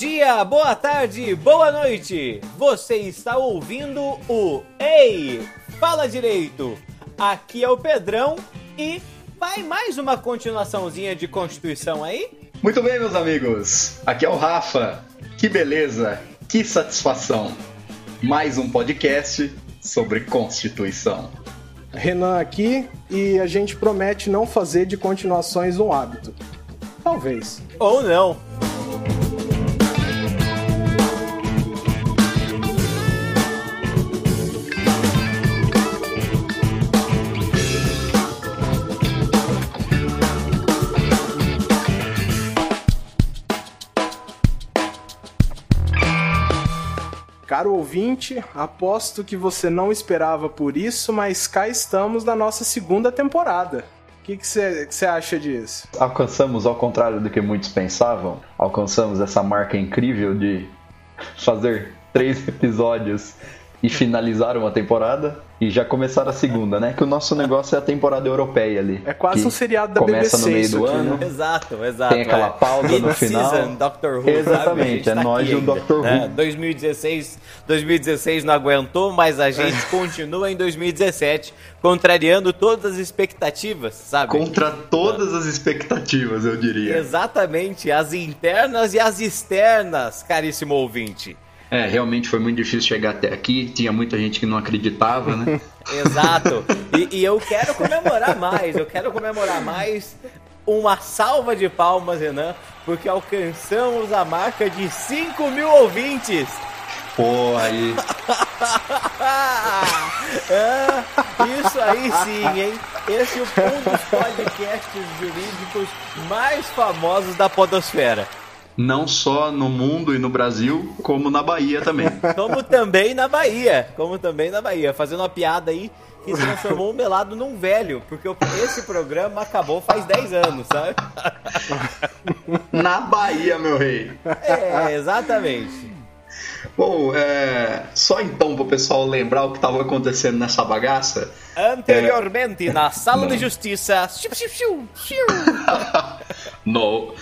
dia, boa tarde, boa noite. Você está ouvindo o Ei, fala direito. Aqui é o Pedrão e vai mais uma continuaçãozinha de Constituição aí? Muito bem, meus amigos. Aqui é o Rafa. Que beleza, que satisfação. Mais um podcast sobre Constituição. Renan aqui e a gente promete não fazer de continuações um hábito. Talvez. Ou não. Caro ouvinte, aposto que você não esperava por isso, mas cá estamos na nossa segunda temporada. O que você acha disso? Alcançamos, ao contrário do que muitos pensavam, alcançamos essa marca incrível de fazer três episódios e finalizaram a temporada e já começaram a segunda, né? Que o nosso negócio é a temporada europeia ali. É quase um seriado da começa BBC. no meio do aqui, ano. Né? Exato, exato. Tem aquela é. pausa no final. Season, Doctor Who, Exatamente, sabe? é nós e o Doctor Who. né? 2016, 2016 não aguentou, mas a gente continua em 2017, contrariando todas as expectativas, sabe? Contra todas as expectativas, eu diria. Exatamente, as internas e as externas, caríssimo ouvinte. É, realmente foi muito difícil chegar até aqui. Tinha muita gente que não acreditava, né? Exato. E, e, eu quero comemorar mais, eu quero comemorar mais. Uma salva de palmas, Renan, porque alcançamos a marca de 5 mil ouvintes. Pô, aí. é, isso aí sim, hein? Esse é um dos podcasts jurídicos mais famosos da Podosfera não só no mundo e no Brasil, como na Bahia também. Como também na Bahia, como também na Bahia, fazendo uma piada aí que transformou o Melado num velho, porque esse programa acabou faz 10 anos, sabe? Na Bahia, meu rei. É, exatamente. Bom, é, só então para o pessoal lembrar o que estava acontecendo nessa bagaça. Anteriormente, é... na sala de justiça. no,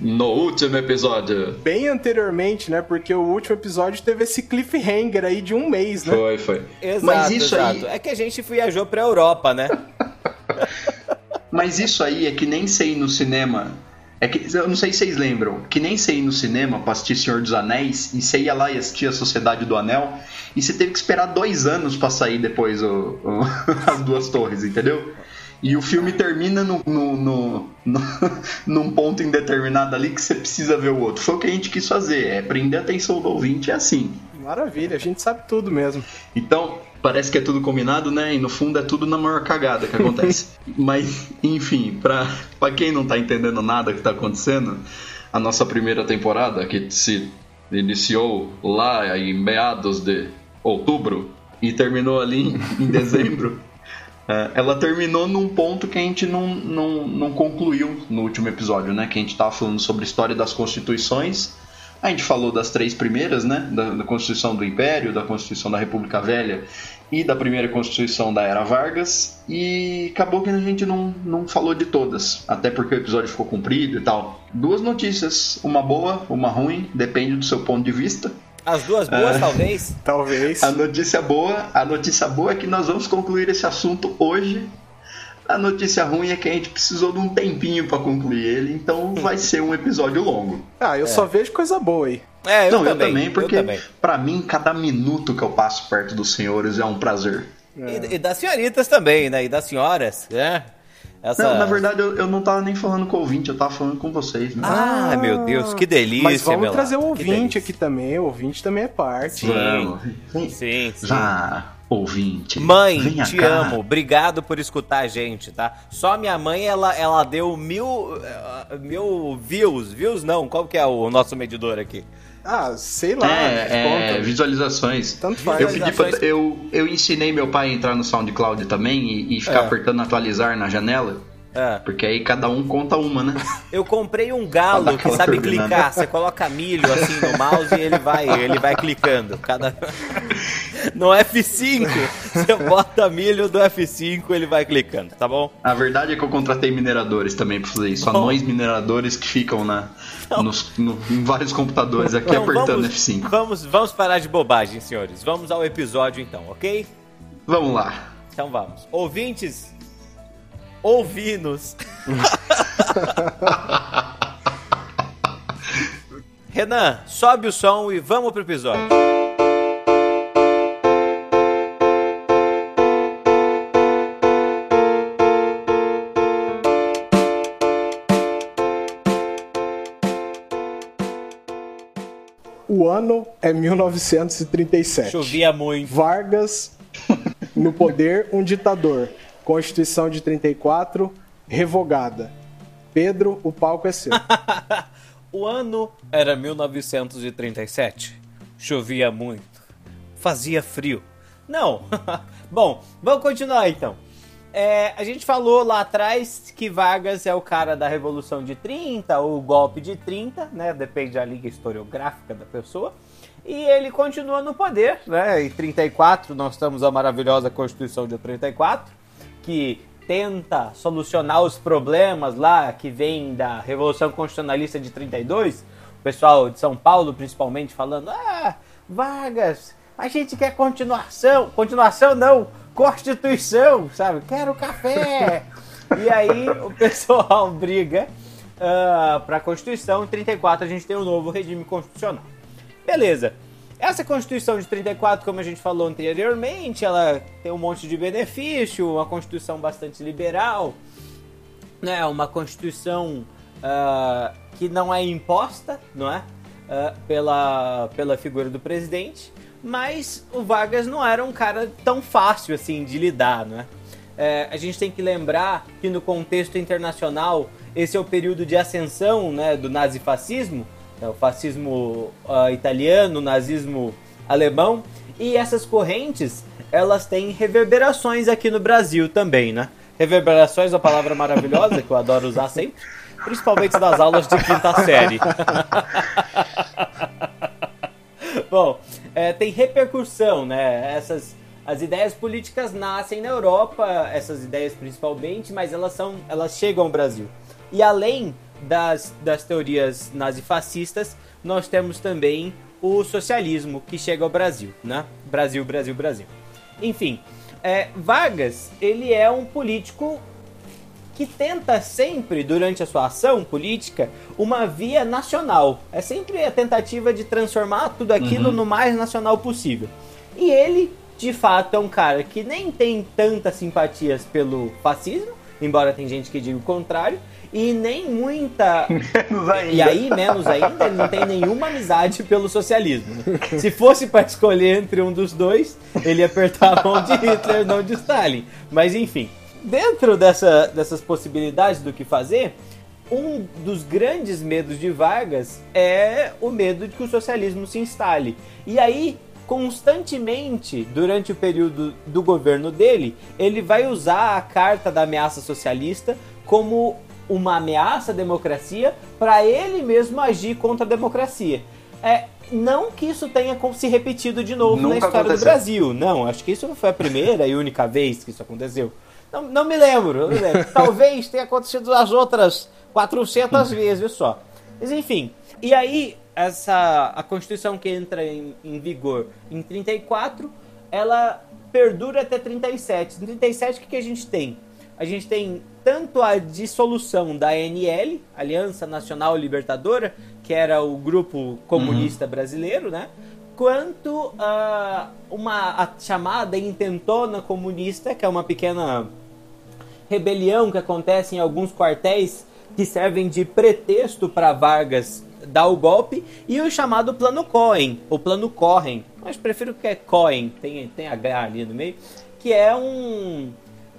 no último episódio. Bem anteriormente, né? Porque o último episódio teve esse cliffhanger aí de um mês, né? Foi, foi. Exato, Mas isso exato. aí. É que a gente viajou pra Europa, né? Mas isso aí é que nem sei no cinema. É que, eu não sei se vocês lembram, que nem você ir no cinema pra assistir Senhor dos Anéis, e você ia lá e assistia a Sociedade do Anel, e você teve que esperar dois anos para sair depois o, o, as duas torres, entendeu? E o filme termina no, no, no, no, num ponto indeterminado ali que você precisa ver o outro. Foi o que a gente quis fazer, é prender a atenção do ouvinte, é assim. Maravilha, a gente sabe tudo mesmo. Então, parece que é tudo combinado, né? E no fundo é tudo na maior cagada que acontece. Mas, enfim, pra, pra quem não tá entendendo nada que tá acontecendo, a nossa primeira temporada, que se iniciou lá em meados de outubro e terminou ali em, em dezembro. ela terminou num ponto que a gente não, não, não concluiu no último episódio, né? Que a gente tava falando sobre a história das constituições a gente falou das três primeiras, né? Da, da, Constituição do Império, da Constituição da República Velha e da primeira Constituição da Era Vargas. E acabou que a gente não, não falou de todas, até porque o episódio ficou comprido e tal. Duas notícias, uma boa, uma ruim, depende do seu ponto de vista. As duas boas, uh, talvez? Talvez. A notícia boa, a notícia boa é que nós vamos concluir esse assunto hoje a notícia ruim é que a gente precisou de um tempinho para concluir ele, então vai ser um episódio longo. Ah, eu é. só vejo coisa boa aí. É, eu Não, também, eu também, porque para mim cada minuto que eu passo perto dos senhores é um prazer. É. E, e, das senhoritas também, né? E das senhoras, né? Essa... Não, na verdade eu, eu não tava nem falando com o ouvinte, eu tava falando com vocês. Né? Ah, meu Deus, que delícia, Mas vamos meu trazer o ouvinte aqui também, o ouvinte também é parte. Sim, sim, sim. sim. Já ouvinte. Mãe, te cá. amo. Obrigado por escutar a gente, tá? Só minha mãe, ela, ela deu mil, uh, mil views. Views não, qual que é o nosso medidor aqui? Ah, sei lá. É, é visualizações. Tanto faz. Eu, pedi pra, eu, eu ensinei meu pai a entrar no SoundCloud também e, e ficar é. apertando atualizar na janela. É. Porque aí cada um conta uma, né? Eu comprei um galo que sabe turbinada. clicar. Você coloca milho assim no mouse e ele vai, ele vai clicando. Cada no F5 Você bota milho do F5, ele vai clicando, tá bom? A verdade é que eu contratei mineradores também pra fazer isso. Bom. Anões mineradores que ficam na, nos- no- em vários computadores aqui Então, apertando vamos, F5. Vamos, vamos parar de bobagem, senhores. Vamos ao episódio então, ok? Vamos lá. Então vamos. Ouvintes, ouvinos. Renan, sobe o som e vamos pro episódio. O ano é 1937. Chovia muito. Vargas no poder, um ditador. Constituição de 34 revogada. Pedro, o palco é seu. O ano era 1937. Chovia muito. Fazia frio. Não. Bom, vamos continuar então. É, a gente falou lá atrás que Vargas é o cara da Revolução de 30, ou o golpe de 30, né? Depende da liga historiográfica da pessoa. E ele continua no poder, né? Em 34 nós temos a maravilhosa Constituição de 34, que tenta solucionar os problemas lá que vem da Revolução Constitucionalista de 32. O pessoal de São Paulo, principalmente, falando: Ah, Vargas, a gente quer continuação. Continuação não, Constituição, sabe? Quero café. e aí o pessoal briga ah, para a Constituição. Em 34 a gente tem um novo regime constitucional. Beleza. Essa Constituição de 34, como a gente falou anteriormente, ela tem um monte de benefício, uma Constituição bastante liberal, né? Uma Constituição ah, que não é imposta, não é? Ah, pela, pela figura do presidente, mas o Vargas não era um cara tão fácil assim de lidar, não é? A gente tem que lembrar que no contexto internacional esse é o período de ascensão né, do nazifascismo, né, o fascismo ah, italiano, o nazismo alemão, e essas correntes elas têm reverberações aqui no Brasil também, né? Reverberações é uma palavra maravilhosa que eu adoro usar sempre, principalmente nas aulas de quinta série. Bom, é, tem repercussão, né? Essas as ideias políticas nascem na Europa, essas ideias principalmente, mas elas são elas chegam ao Brasil. E além das, das teorias nazifascistas, nós temos também o socialismo que chega ao Brasil, né? Brasil, Brasil, Brasil. Enfim, é, Vargas ele é um político que tenta sempre, durante a sua ação política, uma via nacional. É sempre a tentativa de transformar tudo aquilo no mais nacional possível. E ele, de fato, é um cara que nem tem tantas simpatias pelo fascismo, embora tem gente que diga o contrário, e nem muita. Menos ainda. E aí, menos ainda, ele não tem nenhuma amizade pelo socialismo. Se fosse para escolher entre um dos dois, ele ia apertar a mão de Hitler, não de Stalin. Mas enfim, dentro dessa, dessas possibilidades do que fazer, um dos grandes medos de Vargas é o medo de que o socialismo se instale. E aí, constantemente, durante o período do governo dele, ele vai usar a carta da ameaça socialista como uma ameaça à democracia para ele mesmo agir contra a democracia. É, não que isso tenha se repetido de novo na Nunca história do aconteceu. Brasil. Não, acho que isso foi a primeira e única vez que isso aconteceu. Não, não me lembro, não me lembro. Talvez tenha acontecido as outras 400 vezes só. Mas enfim. E aí, essa, a Constituição que entra em, em vigor em 34, ela perdura até 37. Em 37, o que, que a gente tem? A gente tem tanto a dissolução da ANL, Aliança Nacional Libertadora, que era o grupo comunista brasileiro, né? Quanto a uma a chamada intentona comunista, que é uma pequena rebelião que acontece em alguns quartéis que servem de pretexto para Vargas dar o golpe, e o chamado Plano Cohen, ou Plano Corren, mas prefiro que é Cohen, tem, tem H ali no meio, que é um,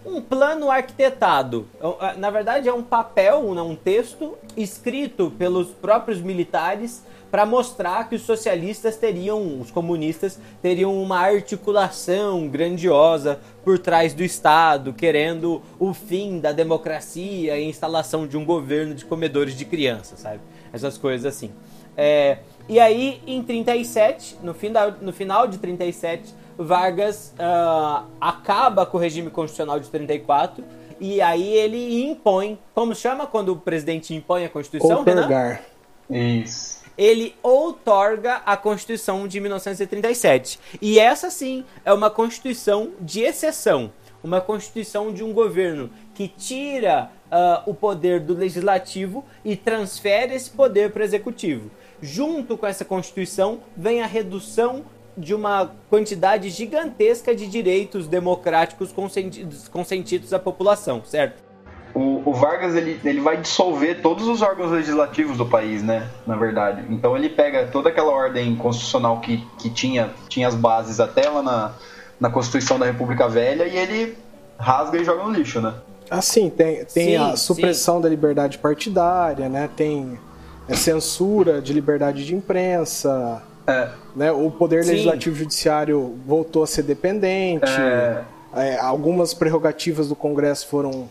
um plano arquitetado. É, Na verdade, é um papel, um texto escrito pelos próprios militares para mostrar que os socialistas teriam, os comunistas teriam uma articulação grandiosa por trás do Estado, querendo o fim da democracia e a instalação de um governo de comedores de crianças, sabe? Essas coisas assim. É, e aí, em 37, no, fim da, no final de 37, Vargas uh, acaba com o regime constitucional de 34 e aí ele impõe, como chama quando o presidente impõe a Constituição, Outorgar. Isso. Ele outorga a Constituição de 1937. E essa sim é uma Constituição de exceção, uma Constituição de um governo que tira uh, o poder do legislativo e transfere esse poder para o executivo. Junto com essa Constituição vem a redução de uma quantidade gigantesca de direitos democráticos consentidos, consentidos à população, certo? O, o, Vargas ele, ele vai dissolver todos os órgãos legislativos do país, né? Na verdade. Então ele pega toda aquela ordem constitucional que, que tinha, tinha as bases até lá na, na Constituição da República Velha e ele rasga e joga no lixo, né? Assim, tem, tem sim, a supressão sim. da liberdade partidária, né? Tem a censura de liberdade de imprensa, é. Né? O poder Sim. legislativo judiciário voltou a ser dependente. É. É, algumas prerrogativas do Congresso foram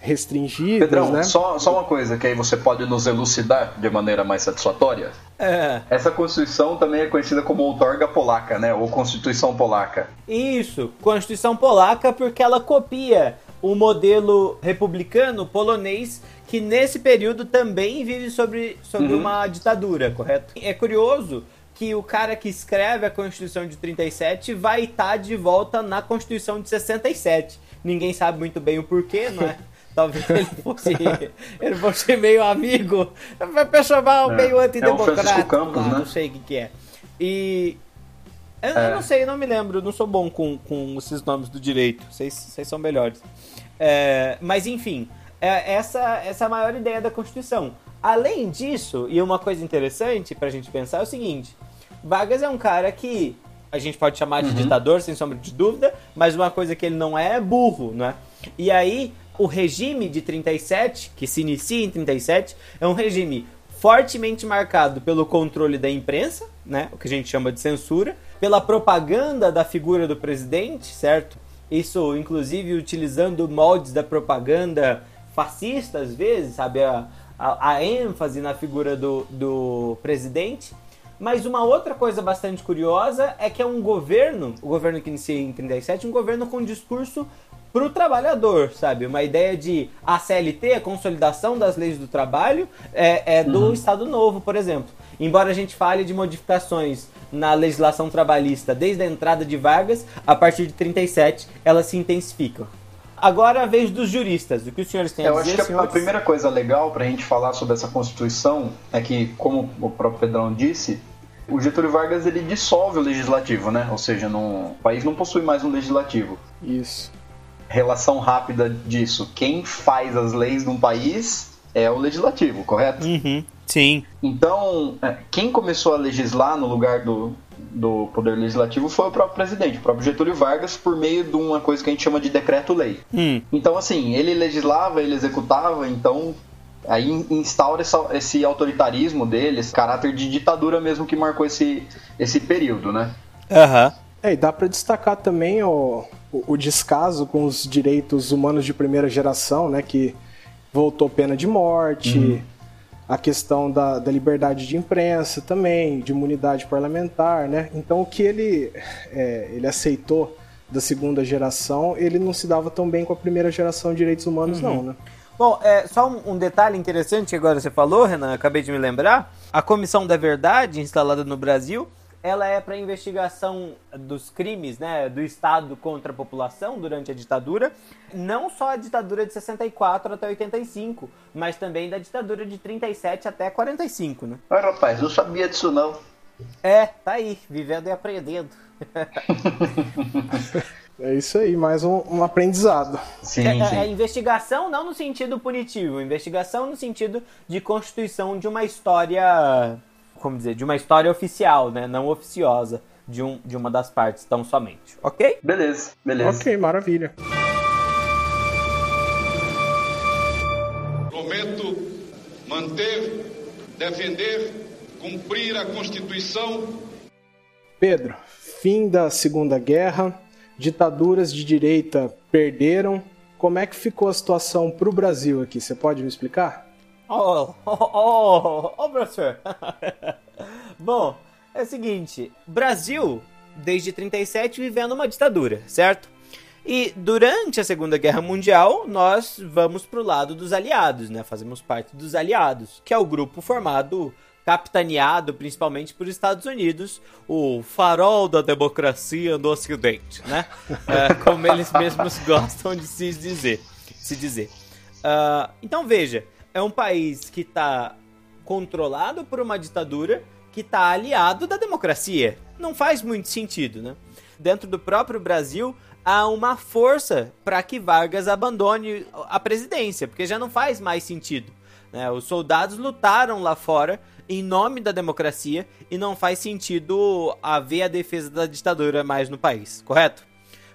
restringidas. Pedrão, né? só, só uma coisa que aí você pode nos elucidar de maneira mais satisfatória. É. Essa Constituição também é conhecida como outorga polaca, né? Ou Constituição polaca. Isso, Constituição polaca porque ela copia o modelo republicano polonês que nesse período também vive sobre, sobre uhum. uma ditadura, correto? É curioso que o cara que escreve a Constituição de 37 vai estar de volta na Constituição de 67. Ninguém sabe muito bem o porquê, não é? Talvez ele fosse, ele fosse meio amigo, pessoal é, meio antidemocrático. É Campos, né? Não sei o que, que é. E eu, é. eu, não sei, eu não me lembro, não sou bom com, com esses nomes do direito. Vocês, vocês são melhores. É, mas enfim, é, essa, essa é a maior ideia da Constituição. Além disso, e uma coisa interessante pra gente pensar é o seguinte: Vargas é um cara que a gente pode chamar de uhum. ditador, sem sombra de dúvida, mas uma coisa que ele não é é burro, né? E aí, o regime de 37, que se inicia em 37, é um regime fortemente marcado pelo controle da imprensa, né? O que a gente chama de censura, pela propaganda da figura do presidente, certo? Isso, inclusive, utilizando moldes da propaganda fascista, às vezes, sabe? A, a, a ênfase na figura do, do presidente. Mas uma outra coisa bastante curiosa é que é um governo, o governo que inicia em 37, um governo com discurso para o trabalhador, sabe? Uma ideia de a CLT, a consolidação das leis do trabalho, é, é do uhum. Estado Novo, por exemplo. Embora a gente fale de modificações na legislação trabalhista desde a entrada de Vargas, a partir de 37 elas se intensificam. Agora a vez dos juristas. O que os senhores têm a Eu dizer? Eu acho que a primeira coisa legal para a gente falar sobre essa Constituição é que, como o próprio Pedrão disse, o Getúlio Vargas ele dissolve o legislativo, né? Ou seja, não, o país não possui mais um legislativo. Isso. Relação rápida disso. Quem faz as leis de um país é o legislativo, correto? Uhum. Sim. Então, é, quem começou a legislar no lugar do, do Poder Legislativo foi o próprio presidente, o próprio Getúlio Vargas, por meio de uma coisa que a gente chama de decreto-lei. Hum. Então, assim, ele legislava, ele executava, então aí instaura essa, esse autoritarismo dele, esse caráter de ditadura mesmo que marcou esse, esse período, né? Aham. Uhum. É, e dá para destacar também o, o, o, descaso com os direitos humanos de primeira geração, né? Que voltou pena de morte, uhum a questão da, da, liberdade de imprensa também, de imunidade parlamentar, né? Então o que ele, é, ele aceitou da segunda geração, ele não se dava tão bem com a primeira geração de direitos humanos, uhum. não, né? Bom, é, só um, um, detalhe interessante que agora você falou, Renan, acabei de me lembrar. A Comissão da Verdade, instalada no Brasil, ela é para investigação dos crimes né, do Estado contra a população durante a ditadura, não só a ditadura de 64 até 85, mas também da ditadura de 37 até 45, né? Ah, rapaz, não sabia disso não. É, tá aí, vivendo e aprendendo. É isso aí, mais um, um aprendizado. Sim, é, sim. É, é, investigação não no sentido punitivo, investigação no sentido de constituição de uma história como dizer, de uma história oficial, né? Não oficiosa de, um, de uma das partes, tão somente. Ok? Beleza, beleza. Ok, maravilha. Prometo manter, defender, cumprir a Constituição. Pedro, fim da Segunda Guerra, ditaduras de direita perderam. Como é que ficou a situação para o Brasil aqui? Você pode me explicar? Oh, oh, oh, oh, professor. Bom, é o seguinte, Brasil, desde 37, vivendo uma ditadura, certo? E durante a Segunda Guerra Mundial, nós vamos pro lado dos aliados, né? Fazemos parte dos aliados, que é o grupo formado, capitaneado principalmente por Estados Unidos, o farol da democracia no Ocidente, né? É, como eles mesmos gostam de se dizer. Se dizer. Uh, então veja, é um país que está controlado por uma ditadura que está aliado da democracia. Não faz muito sentido, né? Dentro do próprio Brasil, há uma força para que Vargas abandone a presidência, porque já não faz mais sentido. Né? Os soldados lutaram lá fora em nome da democracia e não faz sentido haver a defesa da ditadura mais no país, correto?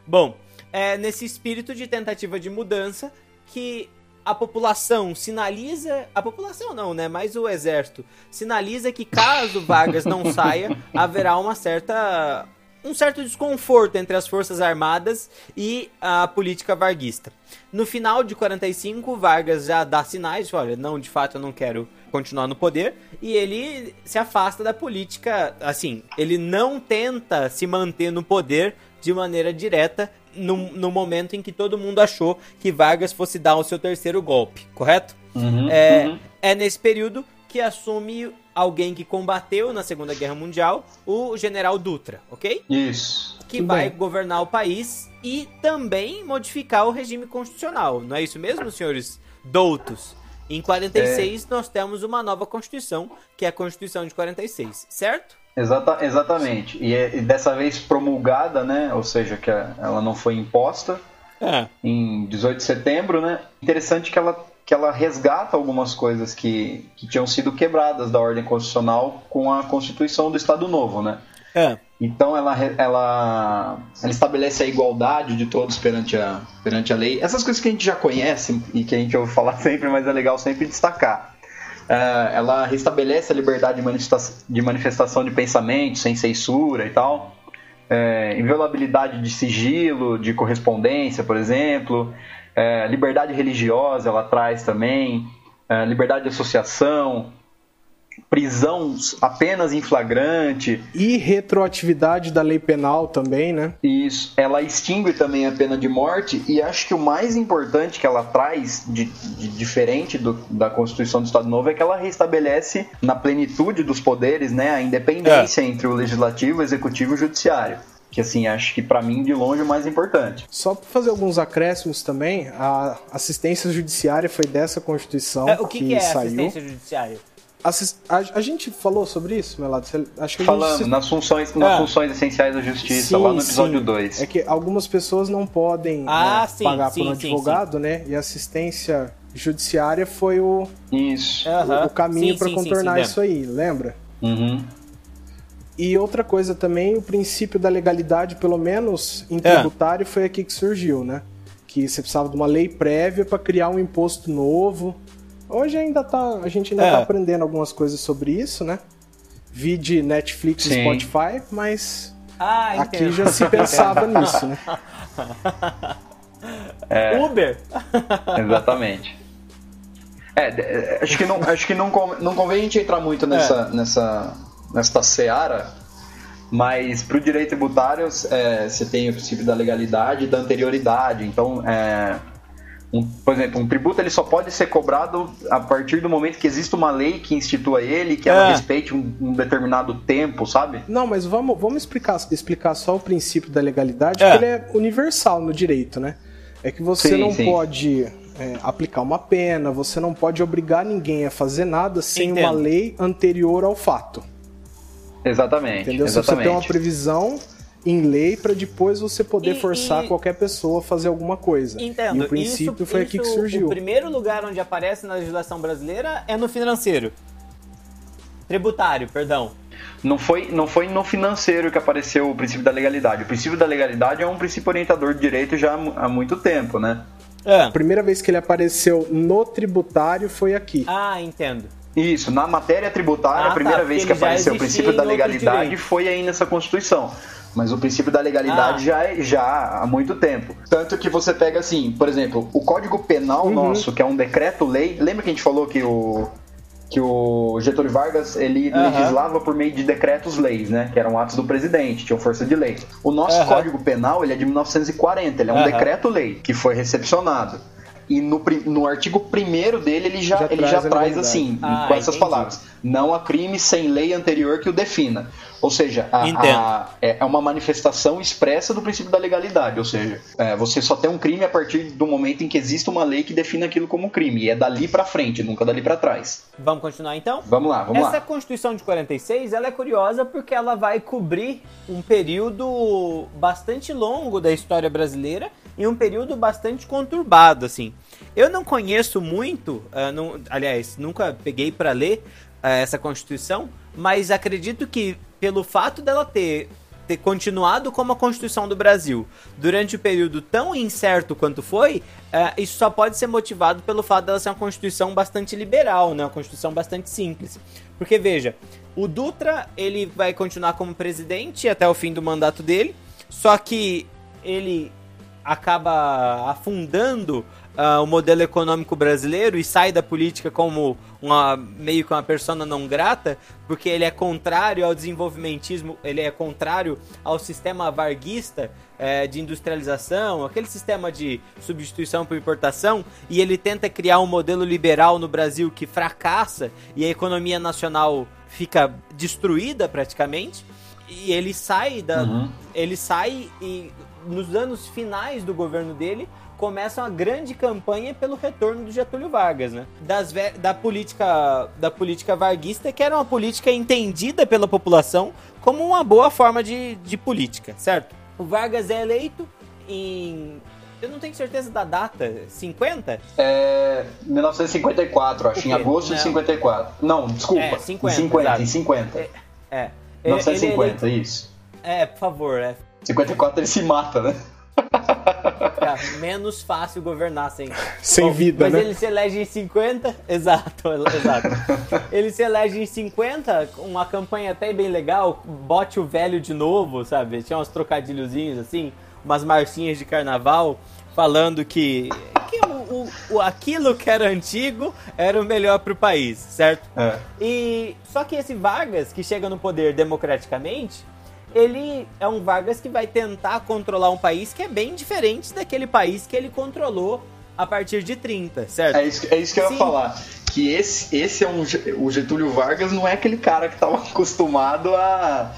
Bom, é nesse espírito de tentativa de mudança que a população sinaliza. A população não, né? Mas o exército sinaliza que caso Vargas não saia, haverá uma certa um certo desconforto entre as Forças Armadas e a política varguista. No final de 45, Vargas já dá sinais, olha, não, de fato eu não quero continuar no poder, e ele se afasta da política, assim, ele não tenta se manter no poder de maneira direta no, no momento em que todo mundo achou que Vargas fosse dar o seu terceiro golpe, correto? Uhum, é, uhum. é nesse período que assume alguém que combateu na Segunda Guerra Mundial, o general Dutra, ok? Isso. Que Tudo vai bem. governar o país e também modificar o regime constitucional. Não é isso mesmo, senhores doutos? Em 46 é... nós temos uma nova Constituição, que é a Constituição de 46, certo? Exata, exatamente. E, é, e dessa vez promulgada, né? Ou seja, que ela não foi imposta. É. Em 18 de setembro, né? Interessante que ela que ela resgata algumas coisas que, que tinham sido quebradas da ordem constitucional com a Constituição do Estado Novo, né? É. Então ela, ela, ela estabelece a igualdade de todos perante a, perante a lei. Essas coisas que a gente já conhece e que a gente ouve falar sempre, mas é legal sempre destacar. É, ela restabelece a liberdade de manifestação, de pensamento sem censura e tal. É, inviolabilidade de sigilo, de correspondência, por exemplo. É, liberdade religiosa ela traz também, é, liberdade de associação, prisão apenas em flagrante. E retroatividade da lei penal também, né? Isso. Ela extingue também a pena de morte e acho que o mais importante que ela traz de, de diferente do, da Constituição do Estado Novo é que ela restabelece na plenitude dos poderes, né, a independência é. entre o legislativo, o executivo e o judiciário que assim acho que para mim de longe é o mais importante. Só para fazer alguns acréscimos também, a assistência judiciária foi dessa Constituição é, o que, que, que é saiu. assistência judiciária? Assist... A, a, gente falou sobre isso, Melado? Acho que Falamos, gente... nas, funções, nas ah. funções essenciais da justiça, sim, lá no episódio 2. É que algumas pessoas não podem ah, né, sim, pagar sim, por um advogado, né? E assistência judiciária foi o, isso. o, o caminho para contornar isso aí, lembra? Uhum. E outra coisa também, o princípio da legalidade, pelo menos em é. tributário, é. foi aqui que surgiu, né? Que você precisava de uma lei prévia para criar um imposto novo. Hoje ainda tá, a gente ainda é. tá aprendendo algumas coisas sobre isso, né? Vi de Netflix e Spotify, mas ah, aqui já se pensava nisso, né? É, Uber? Exatamente. É, é, acho que não, acho que não, não convém a gente entrar muito nessa, é. nessa nesta seara, mas para o direito tributário é, você tem o princípio da legalidade e da anterioridade. Então, é, um, por exemplo, um tributo ele só pode ser cobrado a partir do momento que existe uma lei que institua ele, que é. ela respeite um, um, determinado tempo, sabe? Não, mas vamos, vamos explicar, explicar só o princípio da legalidade, é. que ele é universal no direito, né? É que você sim, não sim. pode é, aplicar uma pena, você não pode obrigar ninguém a fazer nada sem Entendo. uma lei anterior ao fato. Exatamente. Entendeu? Exatamente. Se você tem uma previsão em lei para depois você poder e, forçar e... qualquer pessoa a fazer alguma coisa. Entendo. E o princípio isso, foi isso, aqui que surgiu. O primeiro lugar onde aparece na legislação brasileira é no financeiro. Tributário, perdão. Não foi, não foi no financeiro que apareceu o princípio da legalidade. O princípio da legalidade é um princípio orientador de direito já há muito tempo, né? É. A primeira vez que ele apareceu no tributário foi aqui. Ah, entendo. Isso, na matéria tributária, ah, a primeira tá, vez que apareceu o princípio da legalidade foi aí nessa Constituição. Mas o princípio da legalidade ah. já é já há muito tempo. Tanto que você pega assim, por exemplo, o Código Penal uhum. nosso, que é um decreto-lei, lembra que a gente falou que o que o Getúlio Vargas ele Aham. legislava por meio de decretos-leis, né? Que eram atos do presidente, tinham força de lei. O nosso Aham. Código Penal ele é de 1940, ele é um Aham. decreto-lei que foi recepcionado. E no, no artigo 1 dele ele já, Já ele traz já traz assim, Ah, com essas entendi. palavras: não há crime sem lei anterior que o defina. Ou seja, a- a- é é uma manifestação expressa do princípio da legalidade. Ou seja, é, você só tem um crime a partir do momento em que existe uma lei que define aquilo como crime. E é dali pra frente, nunca dali pra trás. Vamos continuar então? Vamos lá, vamos Essa lá. Constituição de 46, ela é curiosa porque ela vai cobrir um período bastante longo da história brasileira e um período bastante conturbado, assim. Eu não conheço muito, ah, não- aliás, nunca peguei para ler ah, essa Constituição, mas acredito que pelo fato dela ter ter continuado como a Constituição do Brasil durante o período tão incerto quanto foi, eh, isso só pode ser motivado pelo fato dela ser uma Constituição bastante liberal, né? Uma Constituição bastante simples. Porque, veja, o Dutra, ele vai continuar como presidente até o fim do mandato dele, só que ele acaba afundando ah, o modelo econômico brasileiro e sai da política como uma meio que uma persona não grata, porque ele é contrário ao desenvolvimentismo, ele é contrário ao sistema varguista eh, de industrialização, aquele sistema de substituição por importação, e ele tenta criar um modelo liberal no Brasil que fracassa e a economia nacional fica destruída praticamente. E ele sai da, Uhum. ele sai e nos anos finais do governo dele começa uma grande campanha pelo retorno do Getúlio Vargas, né? Das, da política da política varguista, que era uma política entendida pela população como uma boa forma de, de política, certo? O Vargas é eleito em eu não tenho certeza da data, 50? É 1954, acho, em agosto de Não. 54. Não, desculpa. É, em 50, 50, exato. em 50. É. É, 1950, ele é, isso. é, por favor, é, 54 ele se mata, né? É menos fácil governar sem. Sem vida, mas né? ele se elege em 50. Exato, exato. ele se elege em 50, com uma campanha até bem legal. Bote o velho de novo, sabe? Tinha uns trocadilhozinhos assim, umas marchinhas de carnaval, falando que, que o, o- o- aquilo que era antigo era o melhor pro país, certo? É. E só que esse Vargas que chega no poder democraticamente, ele é um Vargas que vai tentar controlar um país que é bem diferente daquele país que ele controlou a partir de 30, certo? É isso, é isso que eu ia falar. Que esse, esse é um. O Getúlio Vargas não é aquele cara que estava acostumado a,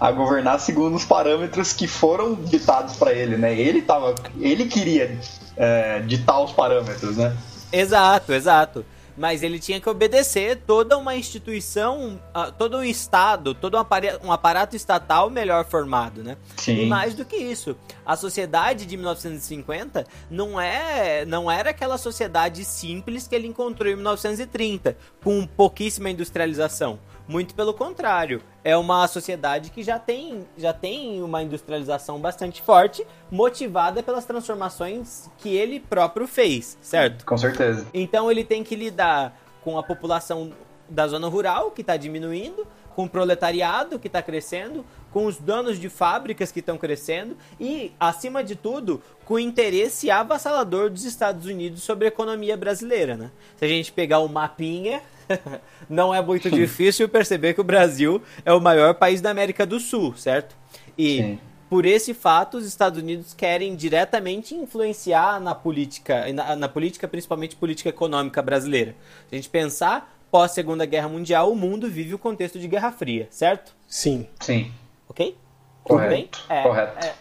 a governar segundo os parâmetros que foram ditados para ele, né? Ele tava. Ele queria é, ditar os parâmetros, né? Exato, exato. Mas ele tinha que obedecer toda uma instituição, ah, todo um Estado, todo um um aparato estatal melhor formado, né? Sim. E mais do que isso, a sociedade de 1950 não, é, não era aquela sociedade simples que ele encontrou em 1930, com pouquíssima industrialização. Muito pelo contrário, é uma sociedade que já tem, já tem uma industrialização bastante forte, motivada pelas transformações que ele próprio fez, certo? Com certeza. Então ele tem que lidar com a população da zona rural, que está diminuindo, com o proletariado, que está crescendo, com os donos de fábricas que estão crescendo e, acima de tudo, com o interesse avassalador dos Estados Unidos sobre a economia brasileira. Né? Se a gente pegar o mapinha, não é muito difícil perceber que o Brasil é o maior país da América do Sul, certo? E Sim. por esse fato, os Estados Unidos querem diretamente influenciar na política, na, na política, principalmente política econômica brasileira. Se a gente pensar, pós Segunda Guerra Mundial, o mundo vive o contexto de Guerra Fria, certo? Sim. Sim. Ok? Correto, Tudo bem? É, correto. é,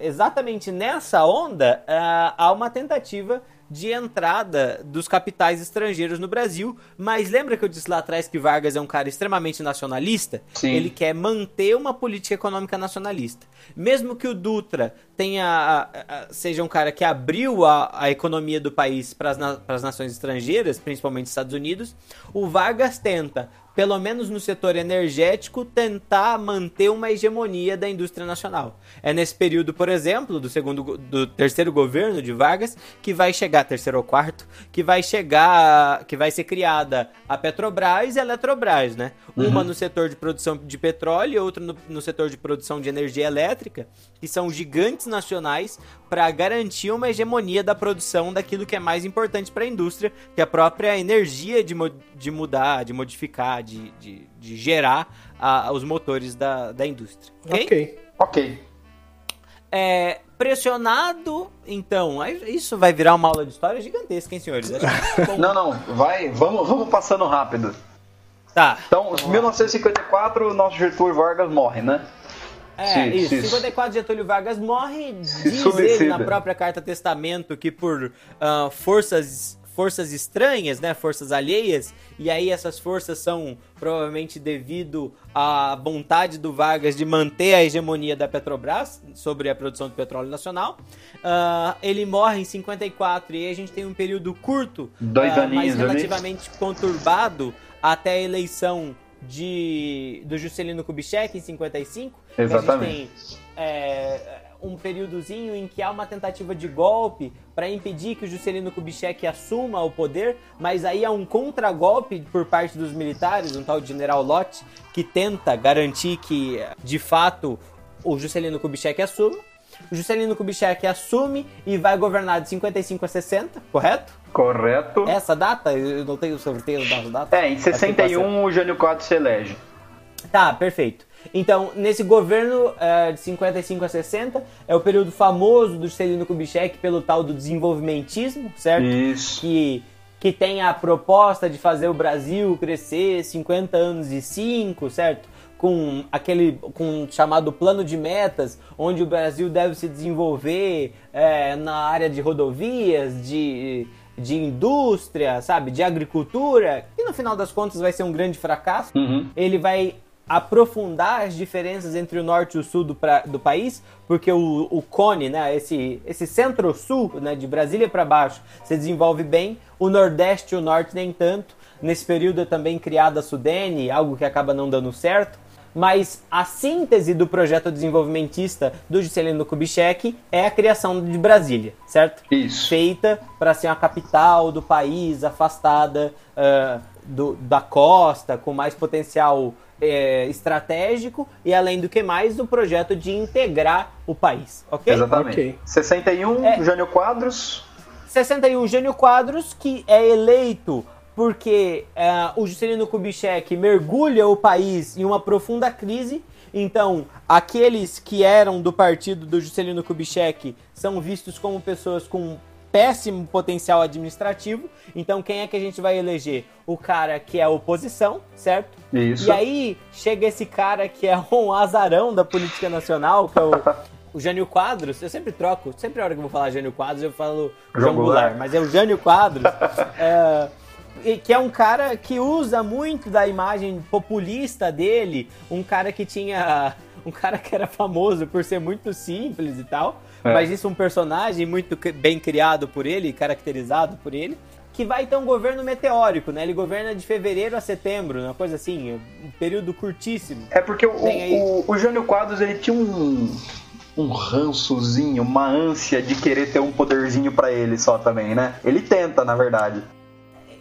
exatamente nessa onda, ah, há uma tentativa de entrada dos capitais estrangeiros no Brasil, mas lembra que eu disse lá atrás que Vargas é um cara extremamente nacionalista? Sim. Ele quer manter uma política econômica nacionalista. Mesmo que o Dutra tenha a- a- seja um cara que abriu a, a economia do país para as nações estrangeiras, principalmente Estados Unidos, o Vargas tenta pelo menos no setor energético, tentar manter uma hegemonia da indústria nacional. É nesse período, por exemplo, do segundo, do terceiro governo de Vargas, que vai chegar, terceiro ou quarto, que vai chegar, que vai ser criada a Petrobras e a Eletrobras, né? Uhum. Uma no setor de produção de petróleo e outra no, no setor de produção de energia elétrica, que são gigantes nacionais para garantir uma hegemonia da produção daquilo que é mais importante para a indústria, que é a própria energia de, de mudar, de modificar, de, de, de gerar a, os motores da, da indústria. Ok. Ok. okay. É, pressionado, então, isso vai virar uma aula de história gigantesca, hein, senhores? Tá não, não, vai, vamos, vamos passando rápido. Tá. Então, em 1954, o nosso Getúlio Vargas morre, né? É, sim, isso. Sim. 54 Getúlio Vargas morre, diz ele na própria carta testamento que por uh, forças forças estranhas, né, forças alheias, e aí essas forças são provavelmente devido à vontade do Vargas de manter a hegemonia da Petrobras sobre a produção de petróleo nacional. Uh, ele morre em 54 e aí a gente tem um período curto, Dois uh, mas relativamente conturbado até a eleição de do Juscelino Kubitschek em 55. Exatamente. A gente tem é, um períodozinho em que há uma tentativa de golpe para impedir que o Juscelino Kubitschek assuma o poder, mas aí há um contragolpe por parte dos militares, um tal de General Lott, que tenta garantir que, de fato, o Juscelino Kubitschek assuma. O Juscelino Kubitschek assume e vai governar de 55 a 60, correto? Correto. Essa data? Eu não tenho certeza da data. É, em 61 o Jânio Quadros se elege. Tá, perfeito. Então, nesse governo uh, de 55 a 60, é o período famoso do Juscelino Kubitschek pelo tal do desenvolvimentismo, certo? Isso. Que, que tem a proposta de fazer o Brasil crescer 50 anos e 5, certo? Com aquele com chamado plano de metas, onde o Brasil deve se desenvolver é, na área de rodovias, de, de indústria, sabe, de agricultura, e no final das contas vai ser um grande fracasso. Uhum. Ele vai aprofundar as diferenças entre o norte e o sul do, pra, do país, porque o, o cone, né, esse, esse centro-sul, né, de Brasília para baixo, se desenvolve bem, o nordeste e o norte nem tanto. Nesse período é também criada a Sudene, algo que acaba não dando certo. Mas a síntese do projeto desenvolvimentista do Juscelino Kubitschek é a criação de Brasília, certo? Isso. Feita para ser a capital do país, afastada uh, do, da costa, com mais potencial é, estratégico e, além do que mais, o projeto de integrar o país, ok? Exatamente. Okay. 61, é, Jânio Quadros. 61, Jânio Quadros, que é eleito porque é, o Juscelino Kubitschek mergulha o país em uma profunda crise. Então, aqueles que eram do partido do Juscelino Kubitschek são vistos como pessoas com péssimo potencial administrativo. Então, quem é que a gente vai eleger? O cara que é oposição, certo? Isso. E aí chega esse cara que é um azarão da política nacional, que é o, o Jânio Quadros. Eu sempre troco, sempre a hora que eu vou falar Jânio Quadros, eu falo João Goulart, mas é o Jânio Quadros. é, que é um cara que usa muito da imagem populista dele, um cara que tinha. Um cara que era famoso por ser muito simples e tal. É. Mas isso é um personagem muito bem criado por ele, caracterizado por ele, que vai ter um governo meteórico, né? Ele governa de fevereiro a setembro, uma coisa assim, um período curtíssimo. É porque o, o, o Jânio Quadros, ele tinha um, um rançozinho, uma ânsia de querer ter um poderzinho para ele só também, né? Ele tenta, na verdade.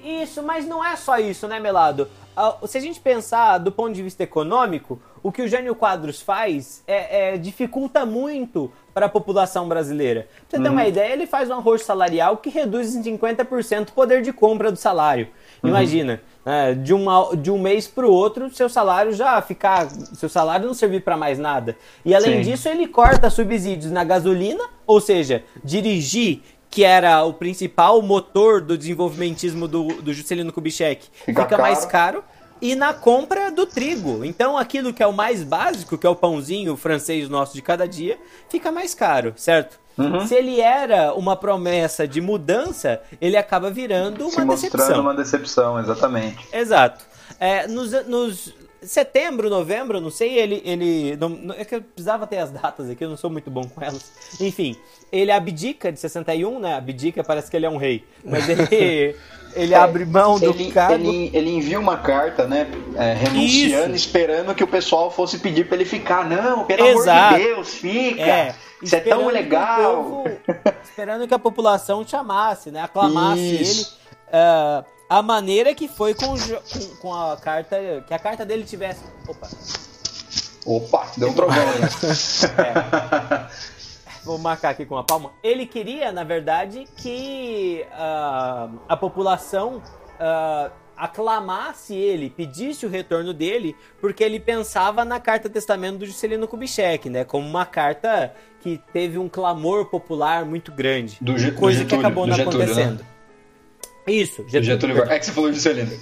Isso, mas não é só isso, né, Melado? Ah, se a gente pensar do ponto de vista econômico, o que o Jânio Quadros faz é, é dificulta muito para a população brasileira. Pra você uhum. ter uma uhum. ideia, ele faz um arroz salarial que reduz em 50% o poder de compra do salário. Uhum. Imagina, né, de, uma, de um mês para o outro, seu salário já ficar. Seu salário não servir para mais nada. E além Sim. disso, ele corta subsídios na gasolina, ou seja, dirigir que era o principal motor do desenvolvimentismo do, do Juscelino Kubitschek, fica, fica mais caro e na compra do trigo. Então aquilo que é o mais básico, que é o pãozinho francês nosso de cada dia, fica mais caro, certo? Uhum. Se ele era uma promessa de mudança, ele acaba virando uma Se decepção. uma decepção, exatamente. Exato. É, nos, nos setembro, novembro, não sei, ele. ele não- é que eu precisava ter as datas aqui, eu não sou muito bom com elas. Enfim, ele abdica de 61, né? Abdica, parece que ele é um rei. Mas ele, ele abre mão do ele, cargo. ele, ele envia uma carta, né? é, renunciando, Isso. esperando que o pessoal fosse pedir pra ele ficar. Não, pelo amor Exato. de Deus, fica! É, Isso é tão legal! povo- esperando que a população chamasse, né? Aclamasse Isso. ele. ah, a maneira que foi com, com, com a carta. Que a carta dele tivesse. Opa, Opa, deu um trovão aí. vou marcar aqui com a palma. Ele queria, na verdade, que ah, a população ah, aclamasse ele, pedisse o retorno dele, porque ele pensava na carta testamento do Juscelino Kubitschek, né? Como uma carta que teve um clamor popular muito grande. Do Ge- do coisa que Getúlio, acabou não Getúlio, né? acontecendo. Isso, Do Getúlio. Getúlio Vargas. É que você falou de Celino.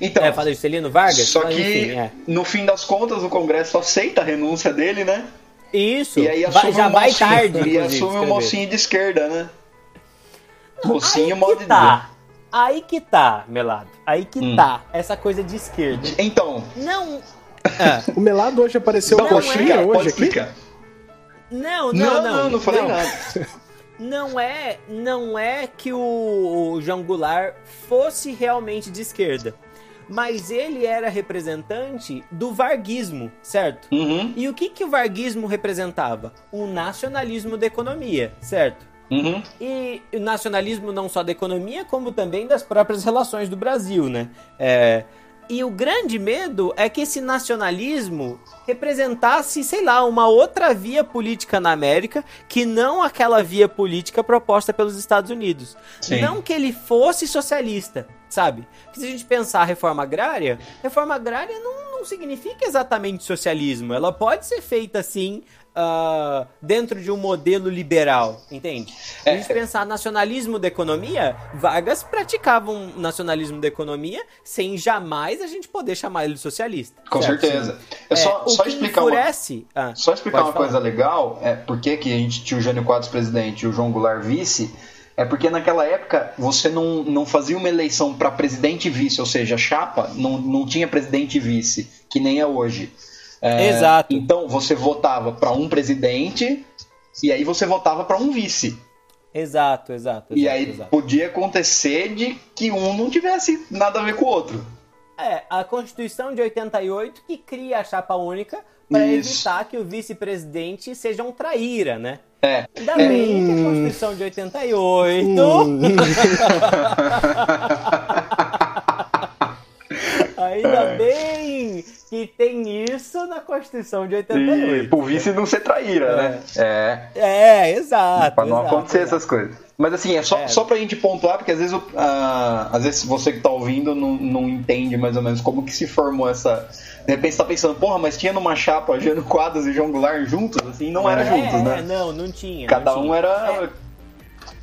Então, É, falei Juscelino Vargas? só que, enfim, é. no fim das contas, o Congresso aceita a renúncia dele, né? Isso, E aí vai- assume já o vai mocinho, tarde, E assume o escrever. mocinho de esquerda, né? Mocinho, Aí modo que de tá. Aí que tá, Melado. Aí que Hum. tá. Essa coisa de esquerda. Então, Não. Ah, O Melado hoje apareceu não, coxinha explicar, hoje aqui? não, não, Não, não. não, não falei não. nada. Não é, não é que o, o João Goulart fosse realmente de esquerda. Mas ele era representante do varguismo, certo? Uhum, E o que, que o varguismo representava? O nacionalismo da economia, certo? uhum. E o nacionalismo não só da economia, como também das próprias relações do Brasil, né? É, e o grande medo é que esse nacionalismo representasse, sei lá, uma outra via política na América que não aquela via política proposta pelos Estados Unidos. Sim. Não que ele fosse socialista, sabe? Porque se a gente pensar a reforma agrária, reforma agrária não, não significa exatamente socialismo. Ela pode ser feita assim. ah, dentro de um modelo liberal, entende? Se a É. gente pensar nacionalismo da economia, Vargas praticava um nacionalismo da economia sem jamais a gente poder chamar ele de socialista. Com certo? certeza. É, só, só explicar uma, enfurece... Ah, Só explicar uma falar. coisa legal, é porque que a gente tinha o Jânio Quadros presidente e o João Goulart vice, é porque naquela época você não, não fazia uma eleição para presidente e vice, ou seja, chapa não, não tinha presidente e vice, que nem é hoje. É, Exato. Então você votava para um presidente e aí você votava para um vice. Exato, exato. e exato, aí exato. podia acontecer de que um não tivesse nada a ver com o outro. É, a Constituição de 88 que cria a chapa única para evitar que o vice-presidente seja um traíra, né? É. Ainda bem que a Constituição de 88 Hum. Ainda bem que tem isso na Constituição de E 88. pro vice não ser traíra, né? É. É, exato. Pra não exato, acontecer exato. essas coisas. Mas assim, é só, É. só pra gente pontuar, porque às vezes, ah, às vezes você que tá ouvindo não, não entende mais ou menos como que se formou essa. De repente você tá pensando, porra, mas tinha numa chapa Jânio Quadros e João Goulart juntos? Assim, não era É, juntos, é, né? não, não tinha. Cada não um tinha. era. É,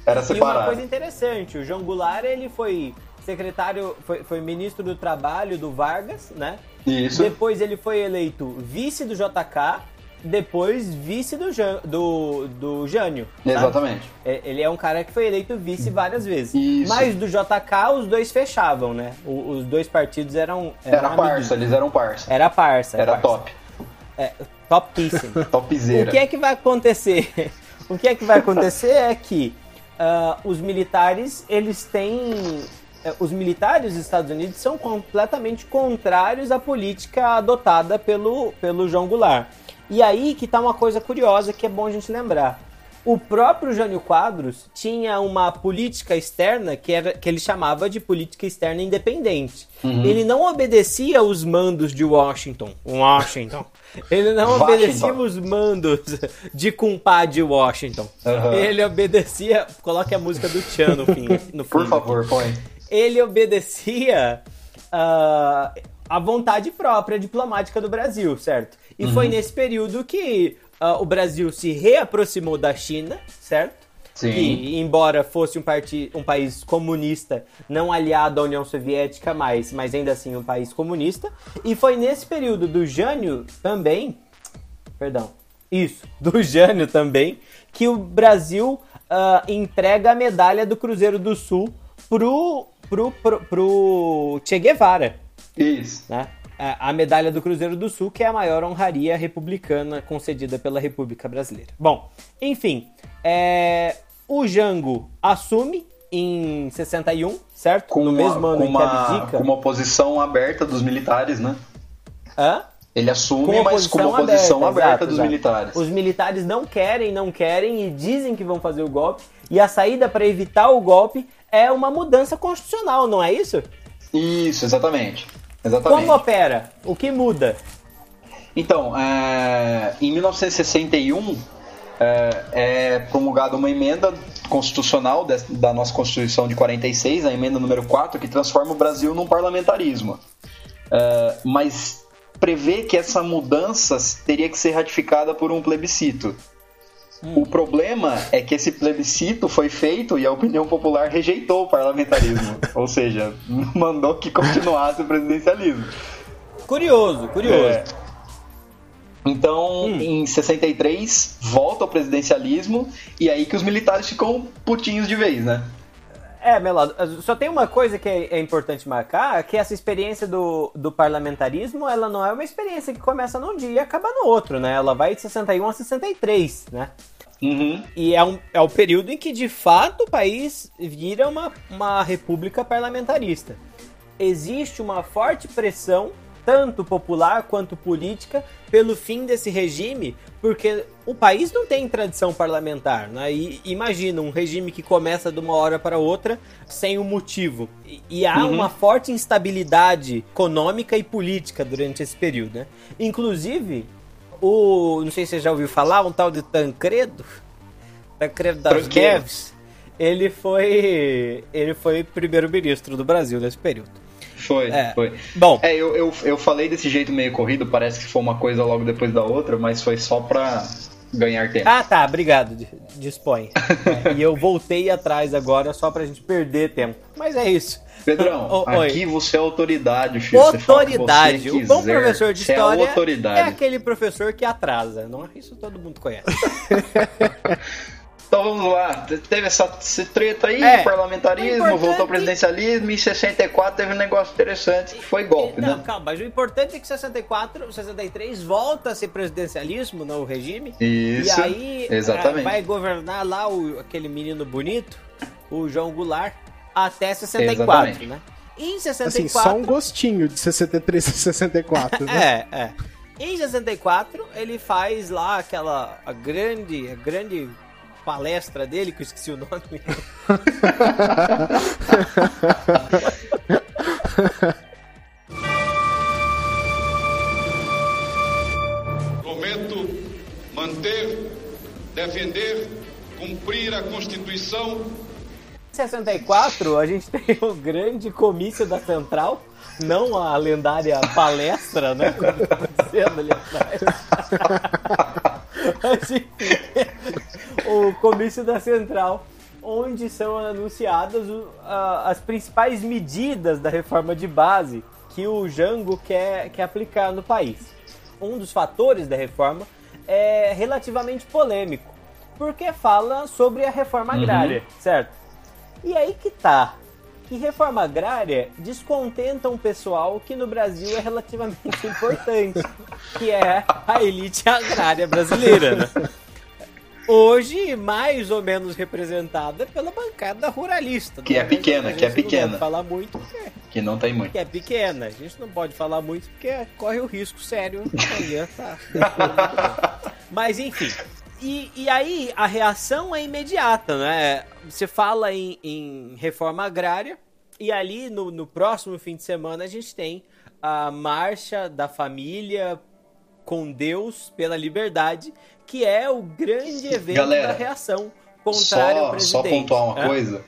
Era E uma separado. coisa interessante, o João Goulart, ele foi secretário, foi, foi ministro do Trabalho do Vargas, né? Isso. Depois ele foi eleito vice do JK, depois vice do, Jan, do, do Jânio. sabe? Exatamente. É, Ele é um cara que foi eleito vice várias vezes. Isso. Mas do JK os dois fechavam, né? Os dois partidos eram. eram Era parça, eles eram parça. Era parça. Era parça. top. É, topíssimo. Topzera. O que é que vai acontecer? O que é que vai acontecer é que ah, os militares, eles têm. Eh, Os militares dos Estados Unidos são completamente contrários à política adotada pelo, pelo João Goulart. E aí que tá uma coisa curiosa que é bom a gente lembrar. O próprio Jânio Quadros tinha uma política externa que, era, que ele chamava de política externa independente. Ele não obedecia os mandos de Washington. Washington. Ele não Washington. obedecia os mandos de compadre Washington. Aham. Ele obedecia. Coloque a música do Tchan no fim. No Por fundo. favor, põe. Ele obedecia ah, a vontade própria diplomática do Brasil, certo? E Uhum. foi nesse período que ah, o Brasil se reaproximou da China, certo? Sim. Que, embora fosse um, parti um país comunista, não aliado à União Soviética mais, mas ainda assim um país comunista. E foi nesse período do Jânio também, perdão, isso, do Jânio também, que o Brasil ah, entrega a medalha do Cruzeiro do Sul pro, pro, pro, pro Che Guevara, Isso. né? é, a medalha do Cruzeiro do Sul, que é a maior honraria republicana concedida pela República Brasileira. Bom, enfim, é, o Jango assume em 61, certo? Com no uma, mesmo ano com em que abdica. com uma oposição aberta dos militares, né? Hã? Ele assume, mas com uma oposição aberta, exato, dos exato. militares. Os militares não querem, não querem e dizem que vão fazer o golpe. E a saída para evitar o golpe é uma mudança constitucional, não é isso? Isso, exatamente. Exatamente. Como opera? O que muda? Então, é, em 1961 é, é promulgada uma emenda constitucional des- da nossa Constituição de 46, a emenda número 4, que transforma o Brasil num parlamentarismo. É, mas prevê que essa mudança teria que ser ratificada por um plebiscito. O problema é que esse plebiscito foi feito e a opinião popular rejeitou o parlamentarismo. Ou seja, mandou que continuasse o presidencialismo. Curioso, curioso. É. Então, Hum. em 63, volta ao presidencialismo e aí que os militares ficam putinhos de vez, né? É, Melado, só tem uma coisa que é, é importante marcar, que essa experiência do, do parlamentarismo, ela não é uma experiência que começa num dia e acaba no outro, né? Ela vai de 61 a 63, né? Uhum. E é, um, é o período em que, de fato, o país vira uma, uma república parlamentarista. Existe uma forte pressão, tanto popular quanto política, pelo fim desse regime, porque o país não tem tradição parlamentar. Né? E imagina um regime que começa de uma hora para outra sem um motivo. E, e há Uhum. uma forte instabilidade econômica e política durante esse período. Né? Inclusive, o. Não sei se você já ouviu falar, um tal de Tancredo. Tancredo das Tranqueiro. Neves. Ele foi. Ele foi primeiro-ministro do Brasil nesse período. Foi, É. foi. Bom, É, eu, eu, eu falei desse jeito meio corrido, parece que foi uma coisa logo depois da outra, mas foi só pra ganhar tempo. Ah, tá, obrigado. Dispõe. É, e eu voltei atrás agora só pra gente perder tempo. Mas é isso. Pedrão, oi. aqui você é autoridade, filho. O Autoridade. você O bom professor de Você história é é aquele professor que atrasa. Não, isso todo mundo conhece. Então vamos lá, Te- teve essa, essa treta aí, É, o parlamentarismo, importante- voltou ao presidencialismo, e em 64 teve um negócio interessante que foi golpe, Não, né? calma, mas o importante é que 64, 63 volta a ser presidencialismo no regime. Isso, E aí exatamente. ah, vai governar lá o, aquele menino bonito, o João Goulart, até 64, Exatamente. né? Em Assim, 64. só um gostinho de 63 a 64, né? É, é. Em 64, ele faz lá aquela a grande, a grande palestra dele, que eu esqueci o nome. Prometo manter, defender, cumprir a Constituição Em 64, a gente tem o grande comício da Central, não a lendária palestra, né? Como tava dizendo ali atrás. Mas, enfim, o comício da Central, onde são anunciadas as principais medidas da reforma de base que o Jango quer, quer aplicar no país. Um dos fatores da reforma é relativamente polêmico, porque fala sobre a reforma agrária, certo? E aí que tá. Que reforma agrária descontenta um pessoal que no Brasil é relativamente importante, que é a elite agrária brasileira, né? Hoje, mais ou menos representada pela bancada ruralista. Que né? é pequena, que é não pequena. pode falar muito porque Que não tem muito. que é pequena. A gente não pode falar muito porque corre o risco sério. Amanhã tá. Mas enfim. E, e aí a reação é imediata, né? Você fala em, em reforma agrária e ali no, no próximo fim de semana a gente tem a marcha da família com Deus pela liberdade, que é o grande evento Galera, da reação contrária ao Só, presidente. só pontuar uma Hã? coisa.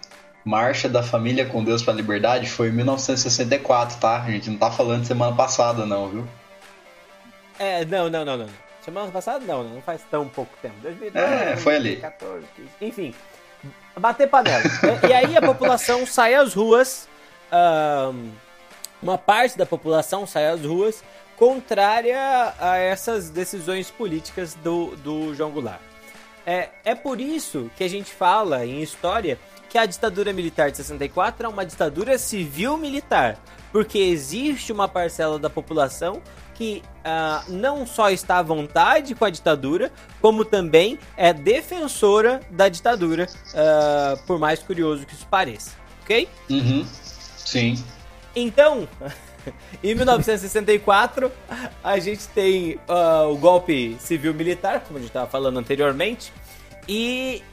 Marcha da Família com Deus pra Liberdade foi em 1964, tá? A gente não tá falando de semana passada, não, viu? É, não, não, não, não. Semana passada não, não faz tão pouco tempo. 2012, É, foi ali. 2014, 15. enfim. Bater panela. e, aí a população sai às ruas, uma parte da população sai às ruas contrária a essas decisões políticas do, do João Goulart. É, é por isso que a gente fala em história que a ditadura militar de 64 é uma ditadura civil-militar. porque existe uma parcela da população que uh, não só está à vontade com a ditadura, como também é defensora da ditadura, uh, por mais curioso que isso pareça, ok? Uhum. Sim. Então, em 1964, a gente tem uh, o golpe civil-militar, como a gente estava falando anteriormente, e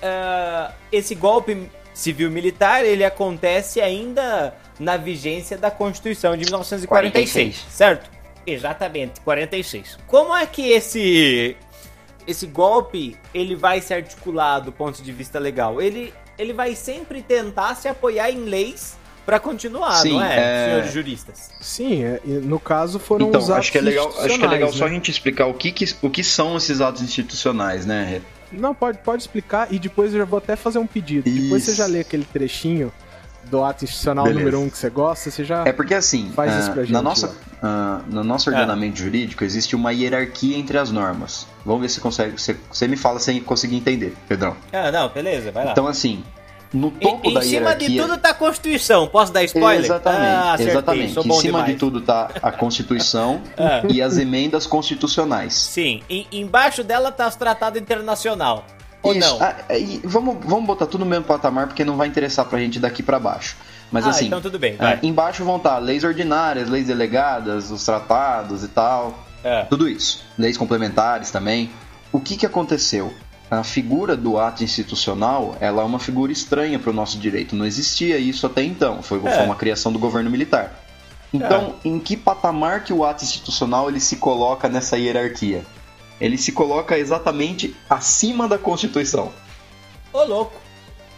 esse golpe civil-militar ele acontece ainda na vigência da Constituição de 1946, 46. certo? Exatamente, 46. Como é que esse esse golpe ele vai ser articulado do ponto de vista legal? Ele ele vai sempre tentar se apoiar em leis para continuar, Sim, não é, é, senhores juristas? Sim, é, no caso foram então, os atos acho que é legal, acho que é legal né? só a gente explicar o que, que, o que são esses atos institucionais, né? Não, pode, pode explicar e depois eu já vou até fazer um pedido. Isso. Depois você já lê aquele trechinho do ato institucional Beleza. número um que você gosta, você já É porque assim, faz uh, isso pra gente, na nossa, uh, no nosso ordenamento é. jurídico existe uma hierarquia entre as normas. Vamos ver se consegue, você, você me fala sem conseguir entender, Pedrão. Ah, não, beleza, vai lá. Então assim, no topo em, da em hierarquia... Em cima de tudo tá a Constituição. Posso dar spoiler? Exatamente. Ah, acertei, exatamente. Em cima demais. de tudo tá a Constituição ah. e as emendas constitucionais. Sim. E, embaixo dela tá os tratados internacional. Ou Isso. não? Ah, vamos, vamos botar tudo no mesmo patamar porque não vai interessar pra gente daqui para baixo. Mas ah, assim, então tudo bem. Ah, embaixo vão estar tá leis ordinárias, leis delegadas, os tratados e tal. É. Tudo isso. Leis complementares também. O que, que aconteceu? A figura do ato institucional ela é uma figura estranha para o nosso direito. Não existia isso até então. Foi, é. foi uma criação do governo militar. Então, é. em que patamar que o ato institucional ele se coloca nessa hierarquia? Ele se coloca exatamente acima da Constituição. Ô louco!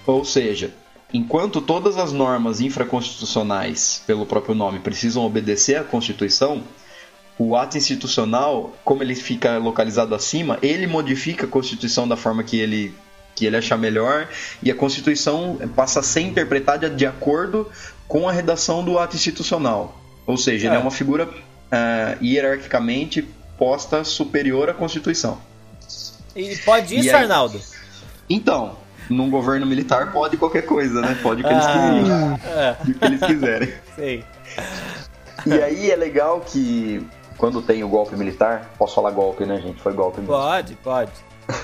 Ou seja, enquanto todas as normas infraconstitucionais, pelo próprio nome, precisam obedecer à Constituição, o ato institucional, como ele fica localizado acima, ele modifica a Constituição da forma que ele que ele achar melhor e a Constituição passa a ser interpretada de acordo com a redação do ato institucional. Ou seja, é. ele é uma figura uh, hierarquicamente posta superior à Constituição. E pode isso, e aí... Arnaldo? Então, num governo militar pode qualquer coisa, né? Pode o que eles ah, quiserem. É. O que eles quiserem. Sei. E aí é legal que quando tem o golpe militar, posso falar golpe, né, gente? Foi golpe mesmo. Pode, pode.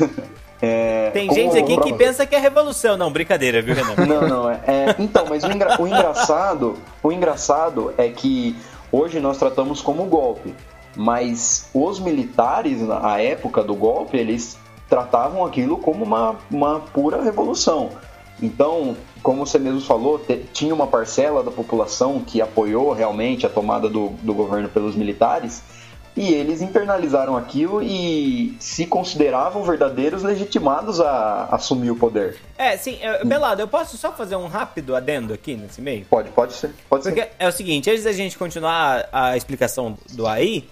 é, tem gente aqui que pensa que é revolução. Não, brincadeira, viu, Renan? não, não, é, é então, mas o, engra, o, engraçado, o engraçado é que hoje nós tratamos como golpe, mas os militares, na época do golpe, eles tratavam aquilo como uma, uma pura revolução. Então, como você mesmo falou, tinha uma parcela da população que apoiou realmente a tomada do, do governo pelos militares e eles internalizaram aquilo e se consideravam verdadeiros legitimados a, assumir o poder. É, sim, Belado, eu posso só fazer um rápido adendo aqui nesse meio? Pode, pode ser. Pode Porque ser. é o seguinte, antes da gente continuar a explicação do AI,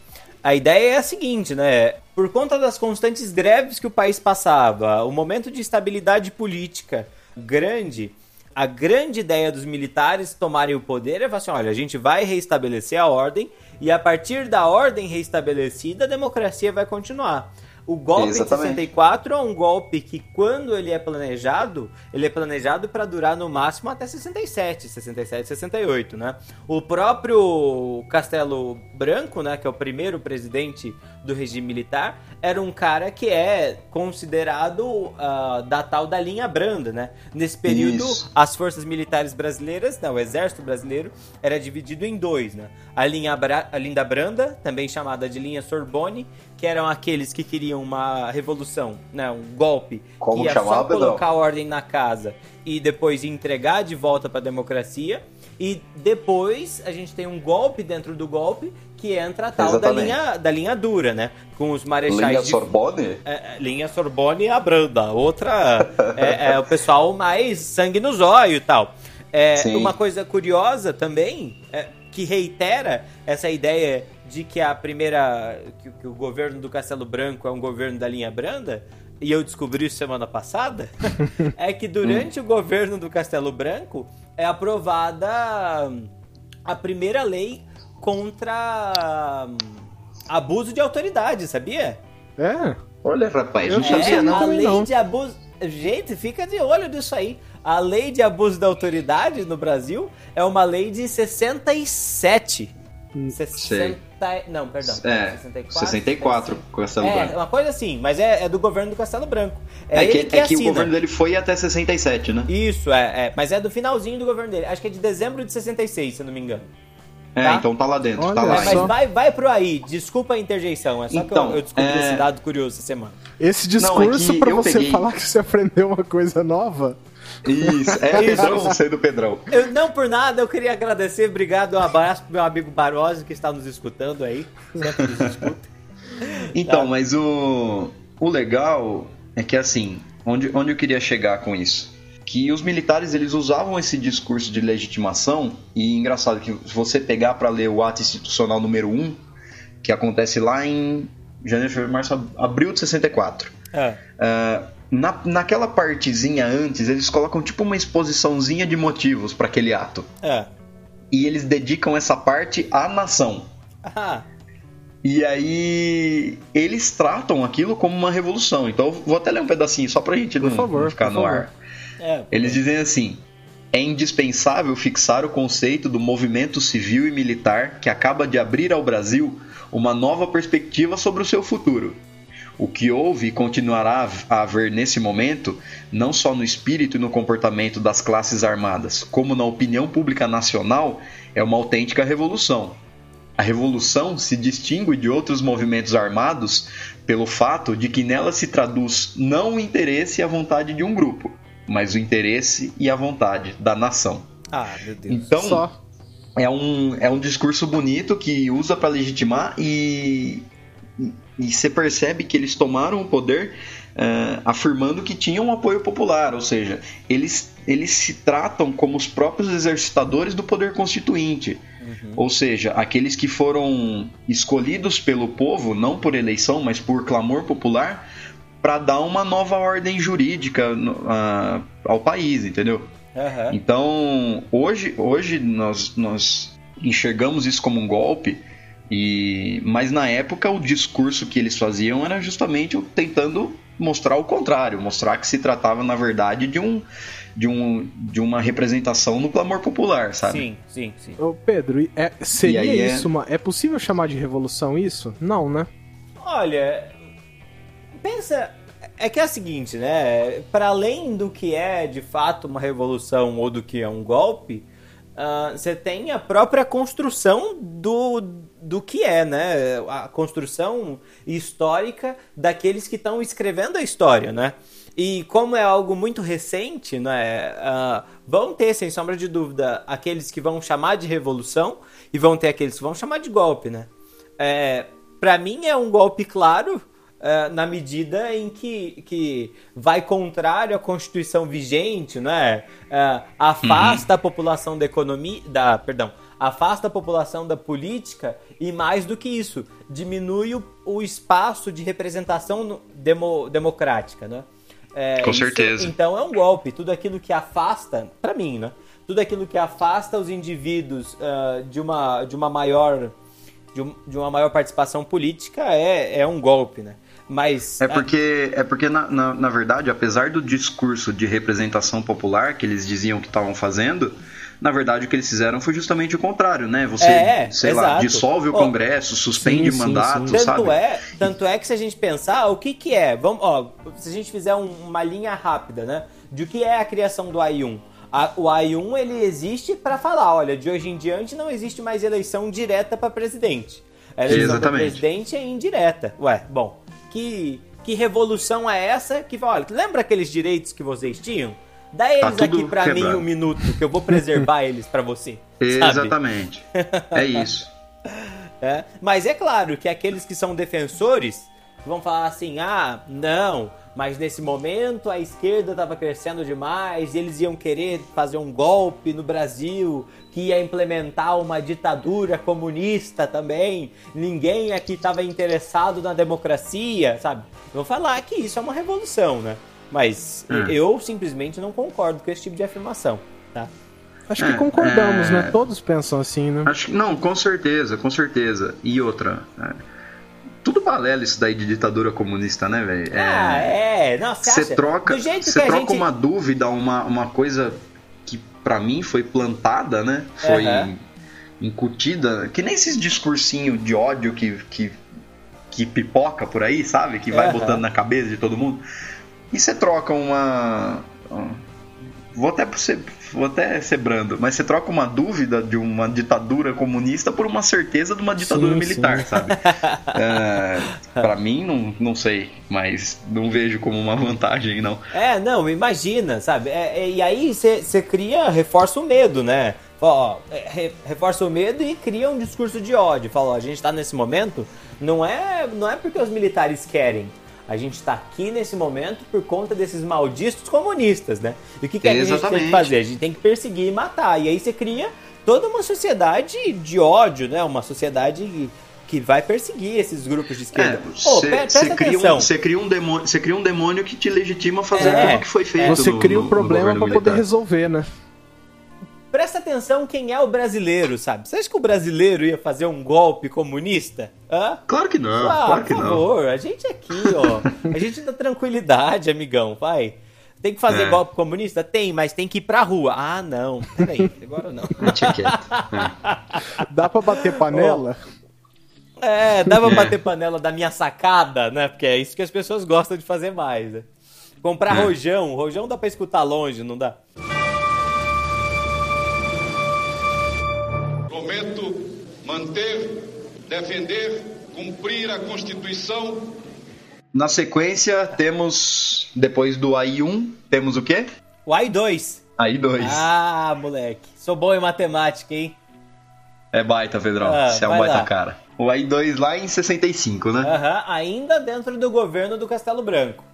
a ideia é a seguinte, né? Por conta das constantes greves que o país passava, o momento de estabilidade política grande, a grande ideia dos militares tomarem o poder é falar assim: olha, a gente vai reestabelecer a ordem e a partir da ordem reestabelecida a democracia vai continuar. O golpe Exatamente. de 64 é um golpe que, quando ele é planejado, ele é planejado para durar no máximo até 67, 67, 68, né? O próprio Castelo Branco, né, que é o primeiro presidente do regime militar, era um cara que é considerado uh, da tal da linha branda, né? Nesse período, Isso. as forças militares brasileiras, não, o exército brasileiro, era dividido em dois, né? A linha, a linha branda, também chamada de linha Sorbonne, que eram aqueles que queriam uma revolução, né, um golpe, Como que ia só colocar Pedro? ordem na casa e depois entregar de volta para a democracia. E depois a gente tem um golpe dentro do golpe que entra a tal da linha, da linha dura, né? Com os marechais. Linha de, Sorbonne? É, é linha Sorbonne e a Branda. Outra é, é, o pessoal mais sangue no zóio e tal. É, uma coisa curiosa também, é, que reitera essa ideia de que a primeira. Que, que, o governo do Castelo Branco é um governo da linha branda, e eu descobri isso semana passada, é que durante o governo do Castelo Branco é aprovada a primeira lei contra hum, abuso de autoridade, sabia? É. Olha, rapaz, não sabia é, não. A lei não. de abuso. Gente, fica de olho disso aí. A lei de abuso da autoridade no Brasil é uma lei de 67. 60... Não, perdão. É, 64, 64 com Castelo é, Branco. uma coisa assim, mas é, é, do governo do Castelo Branco. É, é que, que, é que o governo dele foi até 67, né? Isso, é, é, mas é do finalzinho do governo dele. Acho que é de dezembro de 66, se eu não me engano. É, tá? então tá lá dentro, Olha tá lá. mas vai, vai pro aí, desculpa a interjeição, é só então, que eu, então, eu descobri é... esse dado curioso essa semana. Esse discurso não, é pra você peguei... falar que você aprendeu uma coisa nova? Isso, é Pedrão, você do Pedrão. Eu, não por nada, eu queria agradecer, obrigado, um abraço pro meu amigo Barose que está nos escutando aí, sempre nos escuta. Então, tá. mas o, o legal é que assim, onde, onde eu queria chegar com isso? Que os militares eles usavam esse discurso de legitimação e engraçado que se você pegar para ler o ato institucional número 1, que acontece lá em janeiro, fevereiro, março, abril de 64. É. Uh, na, naquela partezinha antes, eles colocam tipo uma exposiçãozinha de motivos para aquele ato. É. E eles dedicam essa parte à nação. Ah. E aí eles tratam aquilo como uma revolução. Então vou até ler um pedacinho só pra gente não, favor, não ficar no favor. ar. É, Eles dizem assim: é indispensável fixar o conceito do movimento civil e militar que acaba de abrir ao Brasil uma nova perspectiva sobre o seu futuro. O que houve e continuará a haver nesse momento, não só no espírito e no comportamento das classes armadas, como na opinião pública nacional, é uma autêntica revolução. A revolução se distingue de outros movimentos armados pelo fato de que nela se traduz não o interesse e a vontade de um grupo, mas o interesse e a vontade da nação. Ah, meu Deus. Então, Só. É, um, é um discurso bonito que usa para legitimar e, e você percebe que eles tomaram o poder uh, afirmando que tinham um apoio popular, ou seja, eles, eles se tratam como os próprios exercitadores do poder constituinte. Uhum. Ou seja, aqueles que foram escolhidos pelo povo, não por eleição, mas por clamor popular, para dar uma nova ordem jurídica uh, ao país, entendeu? Uhum. Então, hoje, hoje nós, nós enxergamos isso como um golpe, e mas na época o discurso que eles faziam era justamente tentando mostrar o contrário, mostrar que se tratava na verdade de um de, um, de uma representação no clamor popular, sabe? Sim, sim, sim. Ô Pedro, é, seria isso é... uma. É possível chamar de revolução isso? Não, né? Olha, pensa. É que é o seguinte, né? Para além do que é de fato uma revolução ou do que é um golpe, uh, você tem a própria construção do, do que é, né? A construção histórica daqueles que estão escrevendo a história, né? E como é algo muito recente, né? Uh, vão ter, sem sombra de dúvida, aqueles que vão chamar de revolução e vão ter aqueles que vão chamar de golpe, né? É, para mim é um golpe claro, uh, na medida em que, que vai contrário à Constituição vigente, né? Uh, afasta uhum. a população da economia, da, perdão, afasta a população da política e mais do que isso, diminui o, o espaço de representação demo, democrática, né? É, Com isso, certeza. Então é um golpe. Tudo aquilo que afasta, para mim, né? Tudo aquilo que afasta os indivíduos uh, de, uma, de uma maior de, um, de, uma maior participação política é, é um golpe, né? Mas. É porque, é porque na, na, na, verdade, apesar do discurso de representação popular que eles diziam que estavam fazendo, na verdade o que eles fizeram foi justamente o contrário, né? Você, é, sei exato. lá, dissolve o Congresso, suspende sim, mandato, sim, sim. sabe? Tanto é, tanto é que se a gente pensar, o que que é? Vamos, ó, se a gente fizer um, uma linha rápida, né? De o que é a criação do AI1. A, o AI1 ele existe para falar, olha, de hoje em diante não existe mais eleição direta para presidente. A eleição para presidente é indireta. Ué, bom, que, que revolução é essa que olha, lembra aqueles direitos que vocês tinham? Dá tá eles tá aqui para mim um minuto, que eu vou preservar eles para você. Exatamente. É isso. É, mas é claro que aqueles que são defensores vão falar assim: ah, não, mas nesse momento a esquerda estava crescendo demais e eles iam querer fazer um golpe no Brasil que ia implementar uma ditadura comunista também. Ninguém aqui estava interessado na democracia, sabe? Vou falar que isso é uma revolução, né? Mas hum. eu simplesmente não concordo com esse tipo de afirmação, tá? Acho que é, concordamos, né? é... né? Todos pensam assim, né? Acho que não, com certeza, com certeza. E outra, é... tudo balela isso daí de ditadura comunista, né, velho? Ah, é. Nossa, Você acha? troca, você troca gente... uma dúvida, uma, uma coisa que pra mim foi plantada, né? Foi Aham. incutida, que nem esses discursinho de ódio que, que, que pipoca por aí, sabe? Que vai Aham. botando na cabeça de todo mundo. E você troca uma. Vou até ser, vou até ser brando, mas você troca uma dúvida de uma ditadura comunista por uma certeza de uma ditadura Sim, militar, sim. sabe? é, para mim, não, não sei, mas não vejo como uma vantagem, não. É, não, imagina, sabe? É, é, e aí você cria, reforça o medo, né? Ó, é, re- reforça o medo e cria um discurso de ódio. Fala, ó, a gente tá nesse momento, não é, não é porque os militares querem. A gente tá aqui nesse momento por conta desses malditos comunistas, né? E o que, que a gente tem que fazer? A gente tem que perseguir e matar. E aí você cria toda uma sociedade de ódio, né? Uma sociedade que- vai perseguir esses grupos de esquerda. Você pre- presta cria, um, você cria um demônio, cria um demônio que te legitima a fazer É, tudo que foi feito. Você no- cria um no problema pra poder resolver, né? Presta atenção quem é o brasileiro, sabe? Você acha que o brasileiro ia fazer um golpe comunista? Hã? Claro que não, ah, claro que por não. favor, a gente aqui, ó. A gente dá tranquilidade, amigão, vai. Tem que fazer É. golpe comunista? Tem, mas tem que ir pra rua. Ah, não. Peraí, agora não. É. Dá pra bater panela? É, dá pra bater panela da minha sacada, né? Porque é isso que as pessoas gostam de fazer mais, né? Comprar É. rojão. Rojão dá pra escutar longe, não dá? Manter, defender, cumprir a Constituição Na sequência, temos, depois do AI1, temos o quê? O AI2. AI2. Ah, moleque. Sou bom em matemática, hein? É baita, Pedrão. Ah, Você é um baita lá. cara. O AI2 lá em 65, né? Aham, ainda dentro do governo do Castelo Branco.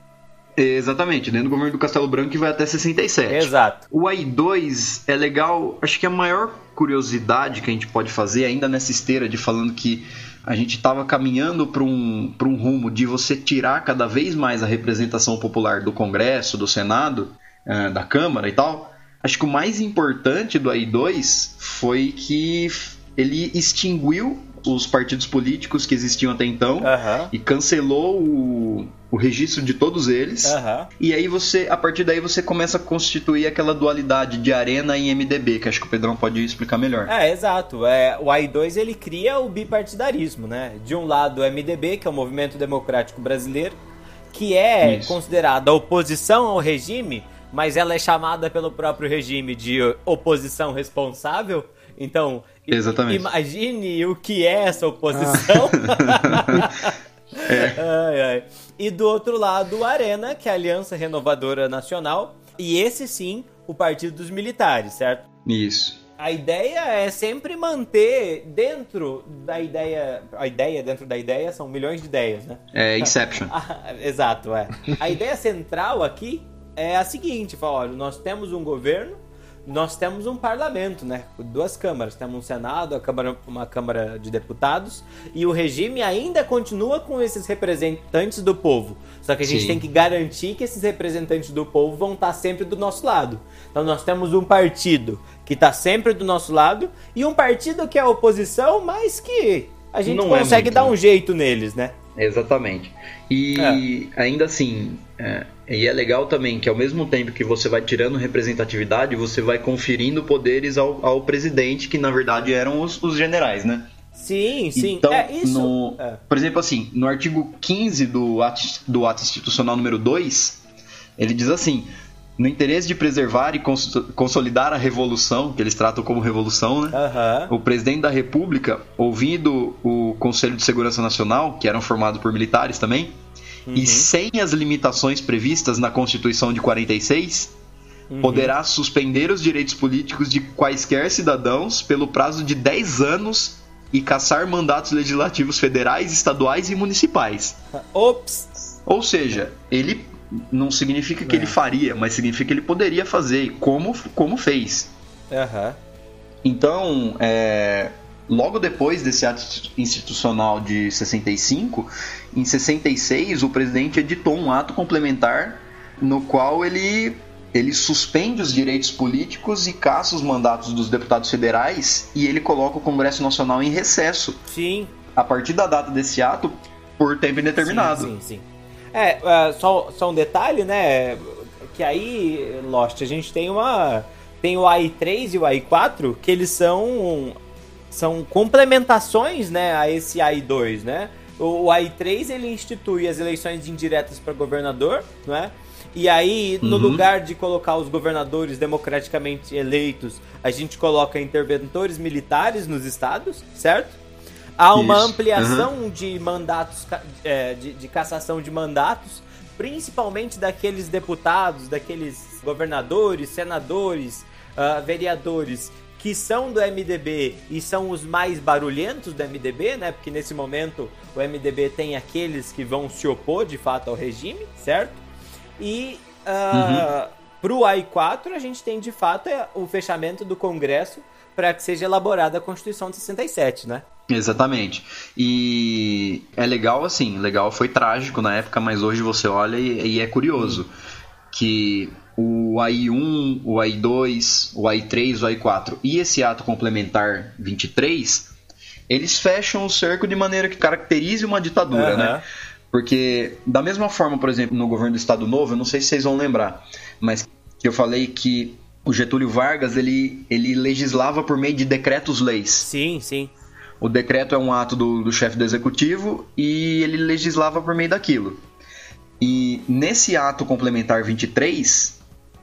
Exatamente, dentro do governo do Castelo Branco que vai até 67. Exato. O AI2 é legal, acho que a maior curiosidade que a gente pode fazer, ainda nessa esteira de falando que a gente estava caminhando para um, pra um rumo de você tirar cada vez mais a representação popular do Congresso, do Senado, eh, da Câmara e tal. Acho que o mais importante do AI2 foi que ele extinguiu os partidos políticos que existiam até então Aham. e cancelou o, o registro de todos eles. Aham. E aí você, a partir daí você começa a constituir aquela dualidade de arena e MDB, que acho que o Pedrão pode explicar melhor. É, exato. É, o AI2 ele cria o bipartidarismo, né? De um lado o MDB, que é o Movimento Democrático Brasileiro, que é Isso. considerada oposição ao regime, mas ela é chamada pelo próprio regime de oposição responsável. Então, Exatamente. imagine o que é essa oposição. Ai, ai. E do outro lado, o Arena, que é a Aliança Renovadora Nacional, e esse sim, o Partido dos Militares, certo? Isso. A ideia é sempre manter dentro da ideia. A ideia dentro da ideia são milhões de ideias, né? É Inception. Ah, exato, é. A ideia central aqui é a seguinte: fala, olha, nós temos um governo, nós temos um parlamento, né? Duas câmaras. Temos um Senado, a câmara, uma Câmara de Deputados, e o regime ainda continua com esses representantes do povo. Só que a gente Sim. tem que garantir que esses representantes do povo vão estar sempre do nosso lado. Então nós temos um partido que está sempre do nosso lado e um partido que é a oposição, mas que a gente Não é consegue muito, dar né? um jeito neles, né? Exatamente. E ainda assim, é, e é legal também que ao mesmo tempo que você vai tirando representatividade, você vai conferindo poderes ao, ao presidente, que na verdade eram os, os generais, né? Sim, sim. Então, é isso. no- É. por exemplo, assim, no artigo 15 do ato, do ato institucional número 2, ele diz assim: no interesse de preservar e cons- consolidar a revolução, que eles tratam como revolução, né? Aham. O presidente da República, ouvindo o Conselho de Segurança Nacional, que eram formados por militares também, e sem as limitações previstas na Constituição de 46, poderá suspender os direitos políticos de quaisquer cidadãos pelo prazo de 10 anos e caçar mandatos legislativos federais, estaduais e municipais. Ops. Ou seja, ele não significa que ele faria, mas significa que ele poderia fazer, e como, como fez. Aham. Então, é, logo depois desse ato institucional de 65, em 66 o presidente editou um ato complementar no qual ele ele suspende os direitos políticos e caça os mandatos dos deputados federais e ele coloca o Congresso Nacional em recesso. Sim. A partir da data desse ato, por tempo indeterminado. Sim, sim, sim. É, uh, só, só um detalhe, né? Que aí, Lost, a gente tem uma. Tem o AI3 e o AI4, que eles são. São complementações, né, a esse AI2, né? O, o AI3 ele institui as eleições indiretas para governador, não é? E aí, no uhum. lugar de colocar os governadores democraticamente eleitos, a gente coloca interventores militares nos estados, certo? Há uma Isso. ampliação uhum. de mandatos, é, de, de cassação de mandatos, principalmente daqueles deputados, daqueles governadores, senadores, uh, vereadores que são do MDB e são os mais barulhentos do MDB, né? Porque nesse momento o MDB tem aqueles que vão se opor de fato ao regime, certo? E uh, uhum. para o AI4 a gente tem de fato é, o fechamento do Congresso para que seja elaborada a Constituição de 67, né? Exatamente. E é legal assim, legal, foi trágico na época, mas hoje você olha e, e é curioso que o AI1, o AI2, o AI3, o AI4 e esse ato complementar 23, eles fecham o cerco de maneira que caracterize uma ditadura, uhum. né? Porque da mesma forma, por exemplo, no governo do Estado Novo, eu não sei se vocês vão lembrar, mas que eu falei que o Getúlio Vargas ele, ele legislava por meio de decretos-leis. Sim, sim. O decreto é um ato do, do chefe do executivo e ele legislava por meio daquilo. E nesse ato complementar 23,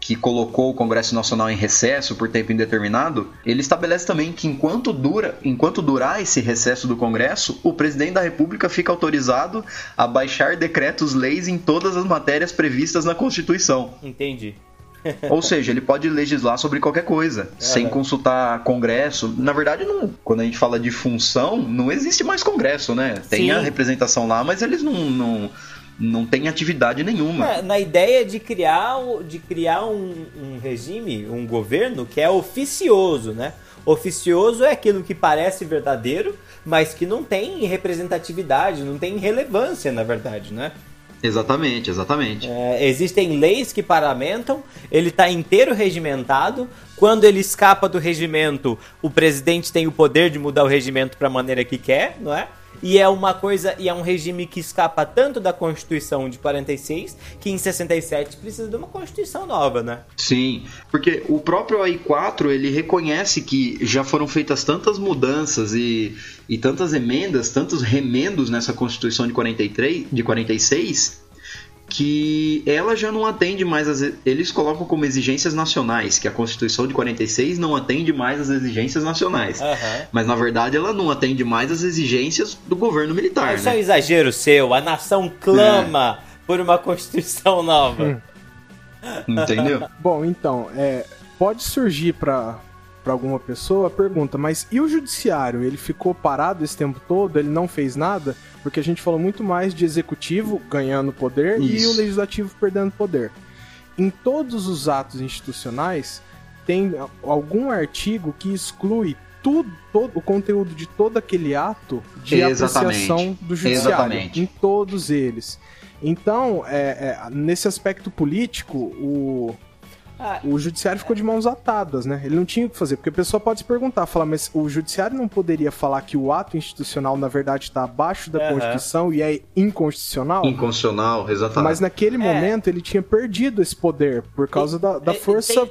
que colocou o Congresso Nacional em recesso por tempo indeterminado, ele estabelece também que enquanto dura, enquanto durar esse recesso do Congresso, o presidente da República fica autorizado a baixar decretos-leis em todas as matérias previstas na Constituição. Entendi. Ou seja, ele pode legislar sobre qualquer coisa, é, sem consultar Congresso. Na verdade, não, quando a gente fala de função, não existe mais Congresso, né? Tem Sim. a representação lá, mas eles não, não, não têm atividade nenhuma. É, na ideia de criar, de criar um, um regime, um governo que é oficioso, né? Oficioso é aquilo que parece verdadeiro, mas que não tem representatividade, não tem relevância, na verdade, né? Exatamente, exatamente. É, existem leis que paramentam, ele está inteiro regimentado. Quando ele escapa do regimento, o presidente tem o poder de mudar o regimento para a maneira que quer, não é? E é uma coisa, e é um regime que escapa tanto da Constituição de 46, que em 67 precisa de uma Constituição nova, né? Sim, porque o próprio AI4, ele reconhece que já foram feitas tantas mudanças e, e tantas emendas, tantos remendos nessa Constituição de 43, de 46, que ela já não atende mais as, eles colocam como exigências nacionais que a Constituição de 46 não atende mais as exigências nacionais uhum. mas na verdade ela não atende mais as exigências do governo militar isso né? é um exagero seu a nação clama é. por uma Constituição nova entendeu bom então é, pode surgir para para alguma pessoa, pergunta, mas e o judiciário? Ele ficou parado esse tempo todo? Ele não fez nada? Porque a gente falou muito mais de executivo ganhando poder Isso. e o legislativo perdendo poder. Em todos os atos institucionais, tem algum artigo que exclui tudo, todo, o conteúdo de todo aquele ato de Exatamente. apreciação do judiciário. Exatamente. Em todos eles. Então, é, é, nesse aspecto político, o, ah, o judiciário ficou de mãos atadas, né? Ele não tinha o que fazer, porque a pessoa pode se perguntar, falar, mas o judiciário não poderia falar que o ato institucional, na verdade, está abaixo da uhum. Constituição e é inconstitucional? Inconstitucional, exatamente. Mas naquele é. momento ele tinha perdido esse poder por causa e, da, da, força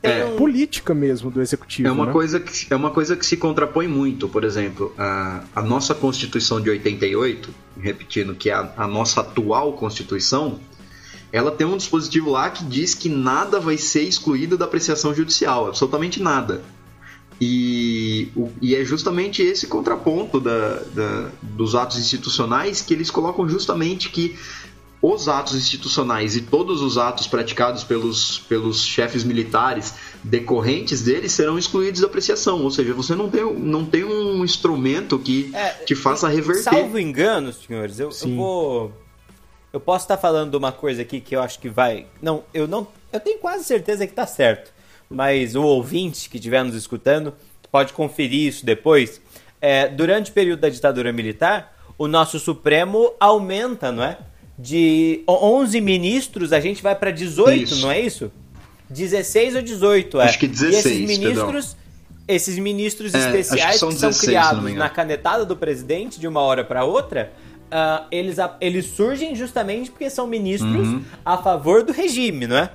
tem, é, um... política mesmo do executivo. É uma, né? coisa que, é uma coisa que se contrapõe muito, por exemplo, a, a nossa Constituição de 88, repetindo que é a, a nossa atual Constituição, ela tem um dispositivo lá que diz que nada vai ser excluído da apreciação judicial, absolutamente nada. E, o, e é justamente esse contraponto da, da, dos atos institucionais que eles colocam justamente que os atos institucionais e todos os atos praticados pelos, pelos chefes militares decorrentes deles serão excluídos da apreciação. Ou seja, você não tem, não tem um instrumento que é, te faça reverter. Salvo engano, senhores, eu, eu vou eu posso estar falando de uma coisa aqui que eu acho que vai. Não, eu não. Eu tenho quase certeza que está certo. Mas o ouvinte que estiver nos escutando pode conferir isso depois. É, durante o período da ditadura militar, o nosso Supremo aumenta, não é? De 11 ministros, a gente vai para 18, isso. não é isso? 16 ou 18, é. Acho que 16, e esses ministros, esses ministros é, especiais que, que são 16, criados na canetada do presidente de uma hora para outra, uh, eles, eles surgem justamente porque são ministros uhum. a favor do regime, não é?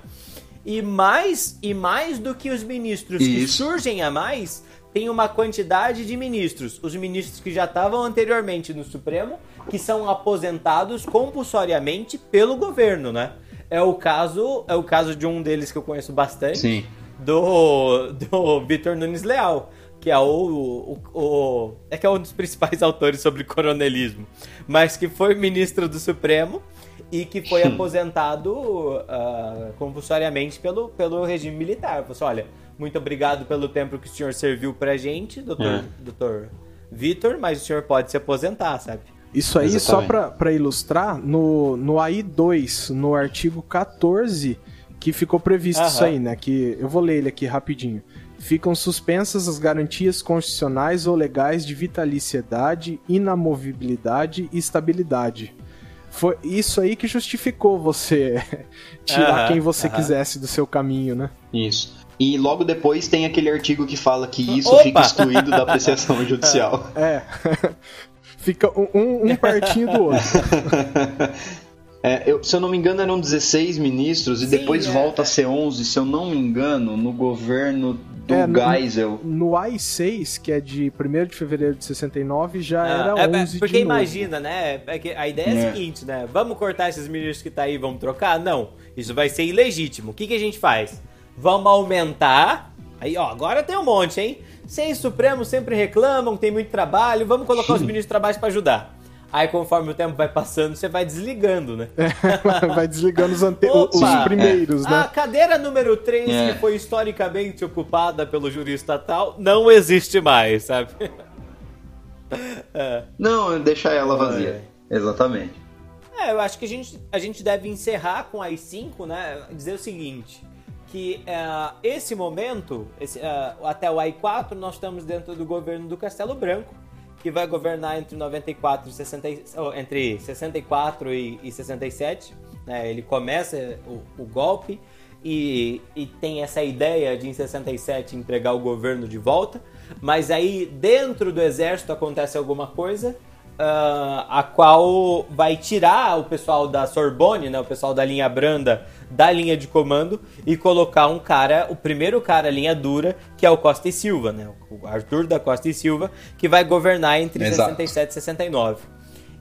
E mais, e mais do que os ministros Isso. que surgem a mais, tem uma quantidade de ministros. Os ministros que já estavam anteriormente no Supremo, que são aposentados compulsoriamente pelo governo, né? É o caso, é o caso de um deles que eu conheço bastante, Sim. do do Vitor Nunes Leal, que é o, o, o, é que é um dos principais autores sobre coronelismo, mas que foi ministro do Supremo e que foi aposentado uh, compulsoriamente pelo, pelo regime militar. Falou assim, olha, muito obrigado pelo tempo que o senhor serviu pra gente, doutor, é. doutor Vitor, mas o senhor pode se aposentar, sabe? Isso aí, Exatamente. só para ilustrar, no, no AI2, no artigo 14, que ficou previsto Aham. isso aí, né? Que eu vou ler ele aqui rapidinho. Ficam suspensas as garantias constitucionais ou legais de vitaliciedade, inamovibilidade e estabilidade. Foi isso aí que justificou você tirar quem você quisesse do seu caminho, né? Isso. E logo depois tem aquele artigo que fala que isso Opa! fica excluído da apreciação judicial. É. Fica um, um pertinho do outro. É, eu, se eu não me engano, eram 16 ministros e Sim, depois é. volta a ser 11, se eu não me engano, no governo do é, Geisel. No, no AI-6, que é de 1 de fevereiro de 69, já ah, era é, 11 Porque imagina, né? É a ideia é, a é. seguinte, né? Vamos cortar esses ministros que tá aí, vamos trocar? Não, isso vai ser ilegítimo. O que, que a gente faz? Vamos aumentar. Aí, ó, agora tem um monte, hein? Seis Supremos sempre reclamam, tem muito trabalho, vamos colocar os ministros de trabalho para ajudar. Aí, conforme o tempo vai passando, você vai desligando, né? É, vai desligando os, ante... os primeiros, é. né? A cadeira número 3, é. que foi historicamente ocupada pelo júri estatal, não existe mais, sabe? é. Não, deixa ela vazia. É. Exatamente. É, eu acho que a gente, a gente deve encerrar com as 5, né? Dizer o seguinte que uh, esse momento, esse, uh, até o AI4, nós estamos dentro do governo do Castelo Branco, que vai governar entre 94 e 60, oh, entre 64 e, e 67. Né? Ele começa o, o golpe e, e, tem essa ideia de em 67 entregar o governo de volta, mas aí dentro do exército acontece alguma coisa Uh, a qual vai tirar o pessoal da Sorbonne, né, o pessoal da linha branda, da linha de comando e colocar um cara, o primeiro cara linha dura, que é o Costa e Silva, né, o Arthur da Costa e Silva, que vai governar entre Exato. 67 e 69.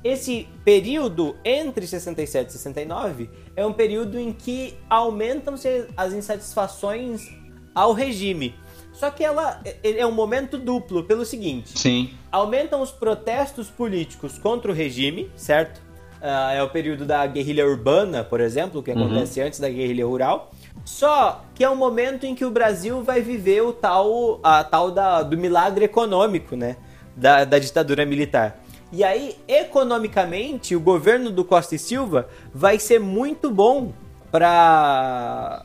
Esse período entre 67 e 69 é um período em que aumentam-se as insatisfações ao regime. Só que ela é, é um momento duplo pelo seguinte: Sim. aumentam os protestos políticos contra o regime, certo? Uh, é o período da guerrilha urbana, por exemplo, que uhum. acontece uhum. antes da guerrilha rural. Só que é um momento em que o Brasil vai viver o tal, a tal da, do milagre econômico, né? Da, da ditadura militar. E aí, economicamente, o governo do Costa e Silva vai ser muito bom para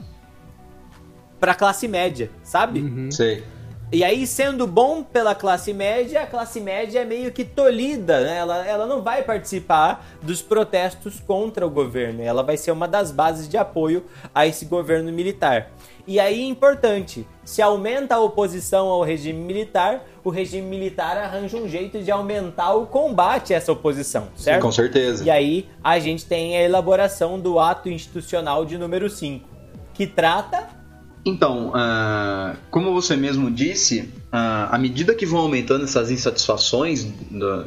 pra classe média, sabe? Uhum. Sei. E aí, sendo bom pela classe média, a classe média é meio que tolhida, né? Ela, ela não vai participar dos protestos contra o governo. Ela vai ser uma das bases de apoio a esse governo militar. E aí, importante, se aumenta a oposição ao regime militar, o regime militar arranja um jeito de aumentar o combate a essa oposição, certo? Sim, com certeza. E aí, a gente tem a elaboração do ato institucional de número 5, que trata então, uh, como você mesmo disse, uh, à medida que vão aumentando essas insatisfações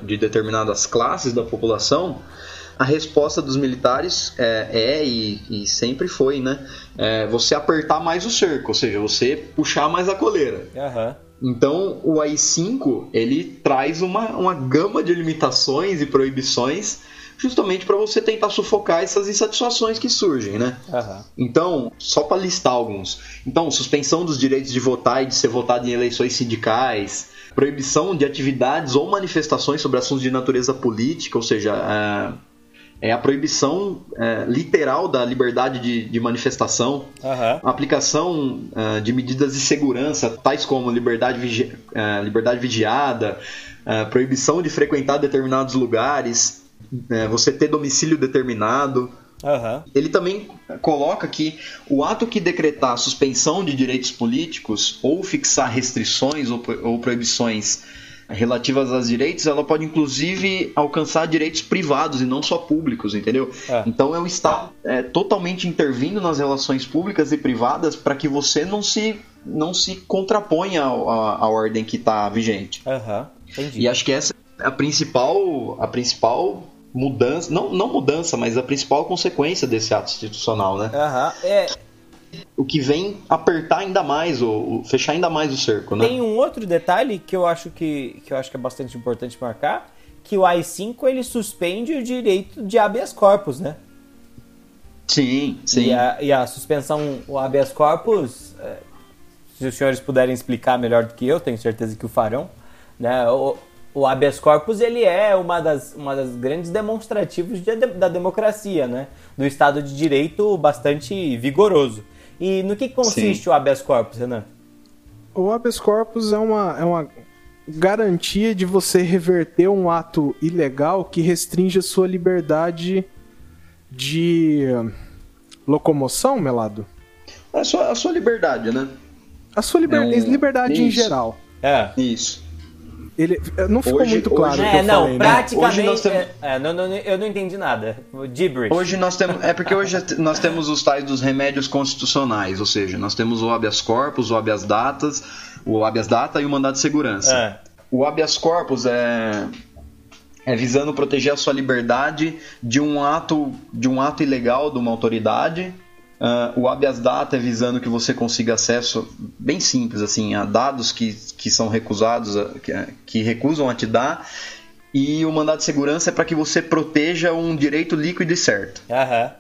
de determinadas classes da população, a resposta dos militares é, é e, e, sempre foi, né? É você apertar mais o cerco, ou seja, você puxar mais a coleira. Uhum. Então, o AI-5 ele traz uma, uma gama de limitações e proibições justamente para você tentar sufocar essas insatisfações que surgem, né? Uhum. Então, só para listar alguns. Então, suspensão dos direitos de votar e de ser votado em eleições sindicais, proibição de atividades ou manifestações sobre assuntos de natureza política, ou seja, é, é a proibição é, literal da liberdade de, de manifestação, uhum. aplicação é, de medidas de segurança, tais como liberdade, vigi é, liberdade vigiada, proibição de frequentar determinados lugares, é, você ter domicílio determinado. Uhum. Ele também coloca que o ato que decretar suspensão de direitos políticos ou fixar restrições ou, ou proibições relativas aos direitos, ela pode inclusive alcançar direitos privados e não só públicos, entendeu? É. Então é o Estado é, totalmente intervindo nas relações públicas e privadas para que você não se, não se contraponha à, à, à ordem que está vigente. Entendi. E acho que essa é a principal, a principal mudança, não, não mudança, mas a principal consequência desse ato institucional, né? Aham, é, O que vem apertar ainda mais, ou fechar ainda mais o cerco, né? Tem um outro detalhe que eu acho que, que eu acho que é bastante importante marcar, que o AI-5 ele suspende o direito de habeas corpus, né? Sim, sim. E a, e a suspensão, o habeas corpus, é, se os senhores puderem explicar melhor do que eu, tenho certeza que o farão, né? O, o habeas corpus ele é uma das, uma das grandes demonstrativos de- da democracia, né? Do Estado de Direito bastante vigoroso. E no que consiste Sim. o habeas corpus, Renan? O habeas corpus é uma, é uma garantia de você reverter um ato ilegal que restringe a sua liberdade de locomoção, Melado? A sua, a sua liberdade, né? A sua liber- É um- liberdade em isso. geral. É. Isso. Ele não ficou Hoje- muito claro hoje- o que É, eu não, falei, né? praticamente. Hoje nós temos- é, não, não, eu não entendi nada. Gibberish. Hoje nós temos. É porque hoje nós temos os tais dos remédios constitucionais, ou seja, nós temos o habeas corpus, o habeas datas, o habeas data e o mandado de segurança. É. O habeas corpus é, é visando proteger a sua liberdade de um ato, de um ato ilegal de uma autoridade. Ah, o habeas data é visando que você consiga acesso, bem simples, assim, a dados que, que são recusados, a- que, que recusam a te dar. E o mandado de segurança é para que você proteja um direito líquido e certo. Aham.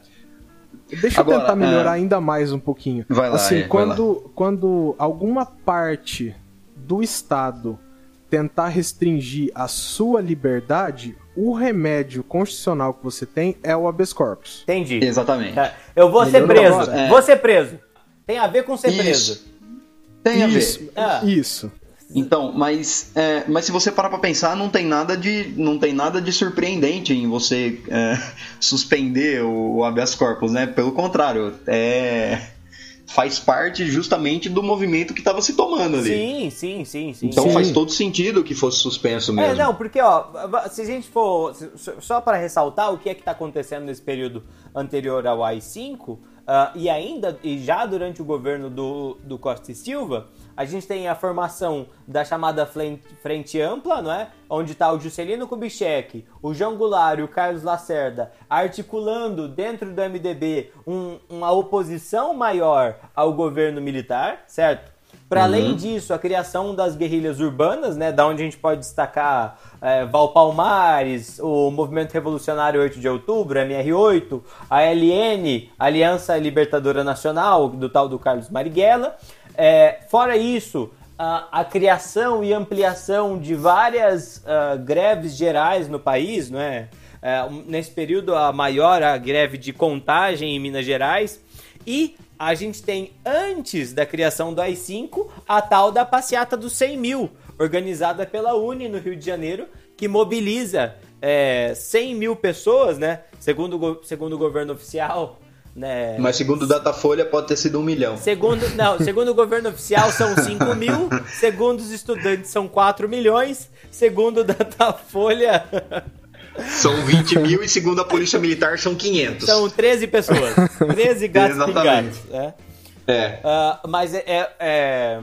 Deixa eu Agora, tentar melhorar ainda mais um pouquinho. Vai lá, assim, é, vai quando, quando alguma parte do Estado tentar restringir a sua liberdade, o remédio constitucional que você tem é o habeas corpus. Entendi. Exatamente. Tá. Eu vou ser preso. É. Vou ser preso. Tem a ver com ser preso. Isso. Tem a ver. Isso, Ah. isso. Então, mas, é, mas se você parar pra pensar, não tem nada de, não tem nada de surpreendente em você é, suspender o, o habeas corpus, né? Pelo contrário, é, faz parte justamente do movimento que estava se tomando ali. Sim, sim, sim, sim. Então Sim. faz todo sentido que fosse suspenso mesmo. É, não, porque, ó, se a gente for. Só para ressaltar o que é que tá acontecendo nesse período anterior ao AI-5, ah, e ainda, e já durante o governo do, do Costa e Silva, a gente tem a formação da chamada Frente, Ampla, não é? Onde tá o Juscelino Kubitschek, o João Goulart e o Carlos Lacerda articulando dentro do MDB um- uma oposição maior ao governo militar, certo? Para além disso, a criação das guerrilhas urbanas, né, da onde a gente pode destacar é, Valpalmares, o Movimento Revolucionário 8 de Outubro, MR8, a LN, Aliança Libertadora Nacional, do tal do Carlos Marighella. É, fora isso, a, a criação e ampliação de várias ah, greves gerais no país, não é? É, nesse período, a maior a greve de contagem em Minas Gerais. E a gente tem, antes da criação do AI-5, a tal da passeata dos 100 mil, organizada pela Uni no Rio de Janeiro, que mobiliza é, 100 mil pessoas, né? Segundo, segundo o governo oficial, né? Mas segundo o Datafolha pode ter sido um milhão. Segundo, não, segundo o governo oficial são 5 mil, segundo os estudantes são 4 milhões, segundo o Datafolha São 20 mil e segundo a Polícia Militar são 500. são 13 pessoas, 13 gatos Exatamente. pingados. né? É. Ah, mas é, é- é-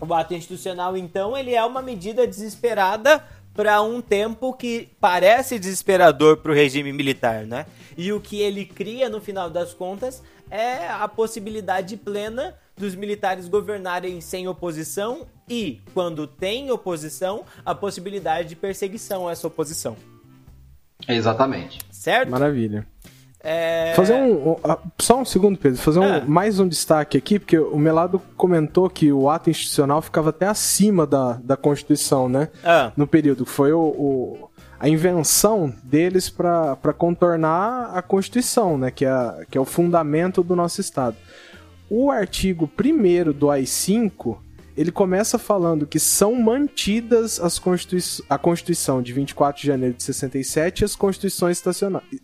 o ato institucional, então, ele é uma medida desesperada para um tempo que parece desesperador para o regime militar, né? E o que ele cria, no final das contas, é a possibilidade plena dos militares governarem sem oposição e, quando tem oposição, a possibilidade de perseguição a essa oposição. Exatamente. Certo? Maravilha. É... Fazer um, um- ah, só um segundo, Pedro. Fazer um- Ah. mais um destaque aqui, porque o Melado comentou que o ato institucional ficava até acima da, da Constituição, né? Ah, No período que foi o, o- a invenção deles para contornar a Constituição, né? Que é, que é o fundamento do nosso Estado. O artigo 1 do AI-5 ele começa falando que são mantidas as Constitui a Constituição de 24 de janeiro de 67 e as Constituições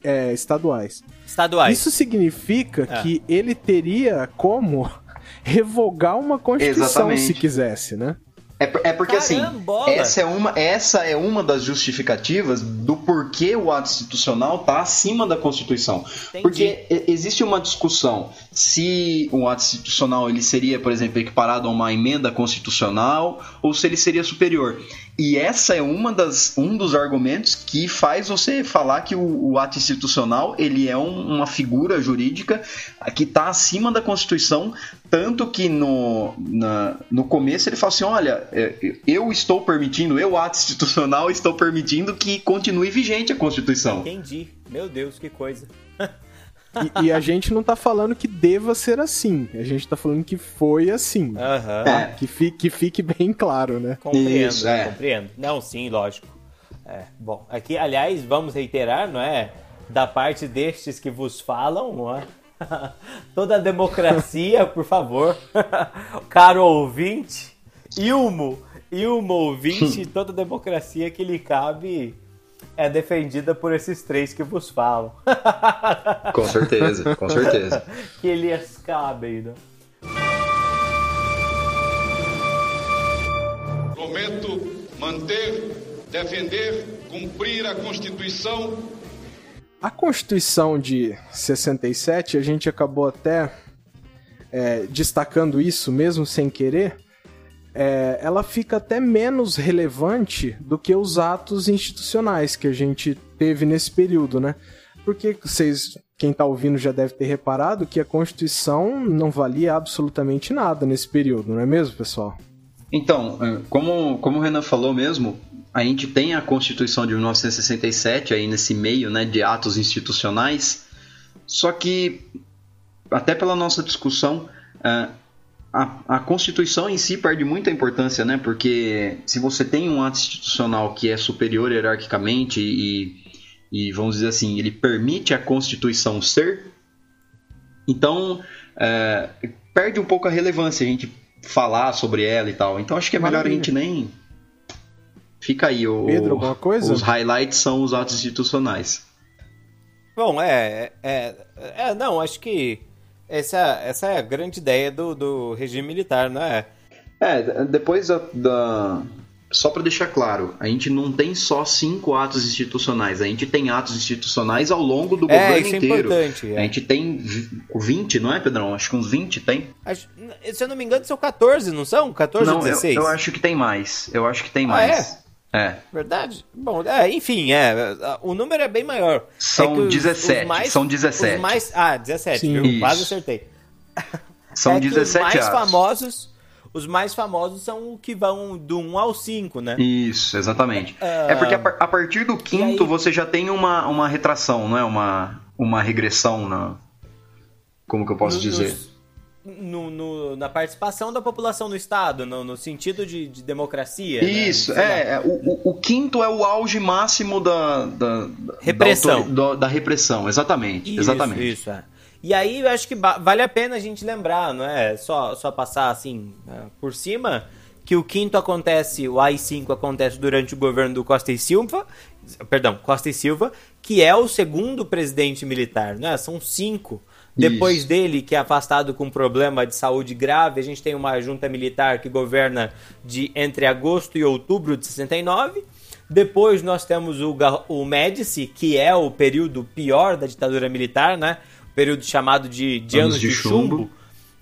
é, estaduais. estaduais. Isso significa É. que ele teria como revogar uma Constituição Exatamente. se quisesse, né? É, é porque Carambola. assim, essa é, uma, essa é uma das justificativas do porquê o ato institucional está acima da Constituição. Entendi. Porque existe uma discussão se o ato institucional ele seria, por exemplo, equiparado a uma emenda constitucional ou se ele seria superior. E essa é uma das, um dos argumentos que faz você falar que o, o ato institucional ele é um- uma figura jurídica que está acima da Constituição, tanto que no, na- no começo ele fala assim, olha, é, eu estou permitindo, eu ato institucional estou permitindo que continue vigente a Constituição. Entendi. Meu Deus, que coisa. E, e a gente não tá falando que deva ser assim. A gente tá falando que foi assim. Aham. É. Que, fi- que fique bem claro, né? Compreendo, Isso, é. compreendo. Não, sim, lógico. É, bom, aqui, aliás, vamos reiterar, não é? Da parte destes que vos falam, não é? Toda a democracia, por favor. Caro ouvinte, Ilmo, Ilmo ouvinte, toda a democracia que lhe cabe é defendida por esses três que vos falam. Com certeza, com certeza. que lhes cabem, né? Prometo manter, defender, cumprir a Constituição A Constituição de 67, a gente acabou até é, destacando isso mesmo sem querer, é, ela fica até menos relevante do que os atos institucionais que a gente teve nesse período, né? Porque vocês, quem tá ouvindo já deve ter reparado que a Constituição não valia absolutamente nada nesse período, não é mesmo, pessoal? Então, eh, como, como o Renan falou mesmo, a gente tem a Constituição de 1967 aí nesse meio né, de atos institucionais, só que, até pela nossa discussão, eh, a, a Constituição em si perde muita importância, né? Porque se você tem um ato institucional que é superior hierarquicamente e, e vamos dizer assim, ele permite a Constituição ser, então eh, perde um pouco a relevância a gente falar sobre ela e tal. Então acho que é melhor a gente nem. Fica aí, o, Pedro, alguma coisa? os highlights são os atos institucionais. Bom, é, é, é. Não, acho que essa, essa é a grande ideia do, do regime militar, não é? É, depois da. da- Só para deixar claro, a gente não tem só cinco atos institucionais, a gente tem atos institucionais ao longo do É, governo isso é inteiro. importante, é. A gente tem vi- 20, não é, Pedrão? Acho que uns 20 tem. Acho- se eu não me engano, são 14, não são? 14 não, ou eu, 16? eu acho que tem mais. Eu acho que tem Ah, mais. é? Verdade? Bom, é, enfim, é, o número é bem maior. São É que os- 17, são 17. Os mais, ah, 17, Sim. viu? Isso. Quase acertei. São é que 17 os mais atos. famosos, os mais famosos são o que vão do 1 ao 5, né? Isso, exatamente. é porque a, a partir do quinto aí- você já tem uma, uma retração, não é? Uma, uma regressão na. Como que eu posso No- dizer? nos- no- no- na participação da população no Estado, no, no sentido de, de democracia. né? Isso, lá. é. é, O, o- quinto é o auge máximo da. da Repressão. Da, autori- da- da repressão, exatamente. Isso, exatamente. Isso, é. E aí eu acho que vale a pena a gente lembrar, não é? Só, só passar assim é, por cima que o quinto acontece, o AI-5 acontece durante o governo do Costa e Silva, perdão, Costa e Silva, que é o segundo presidente militar, né? São cinco. Depois Isso. dele, que é afastado com problema de saúde grave, a gente tem uma junta militar que governa de entre agosto e outubro de 69. Depois nós temos o, o Médici, que é o período pior da ditadura militar, né? O período chamado de, de anos, Anos de, de chumbo, chumbo.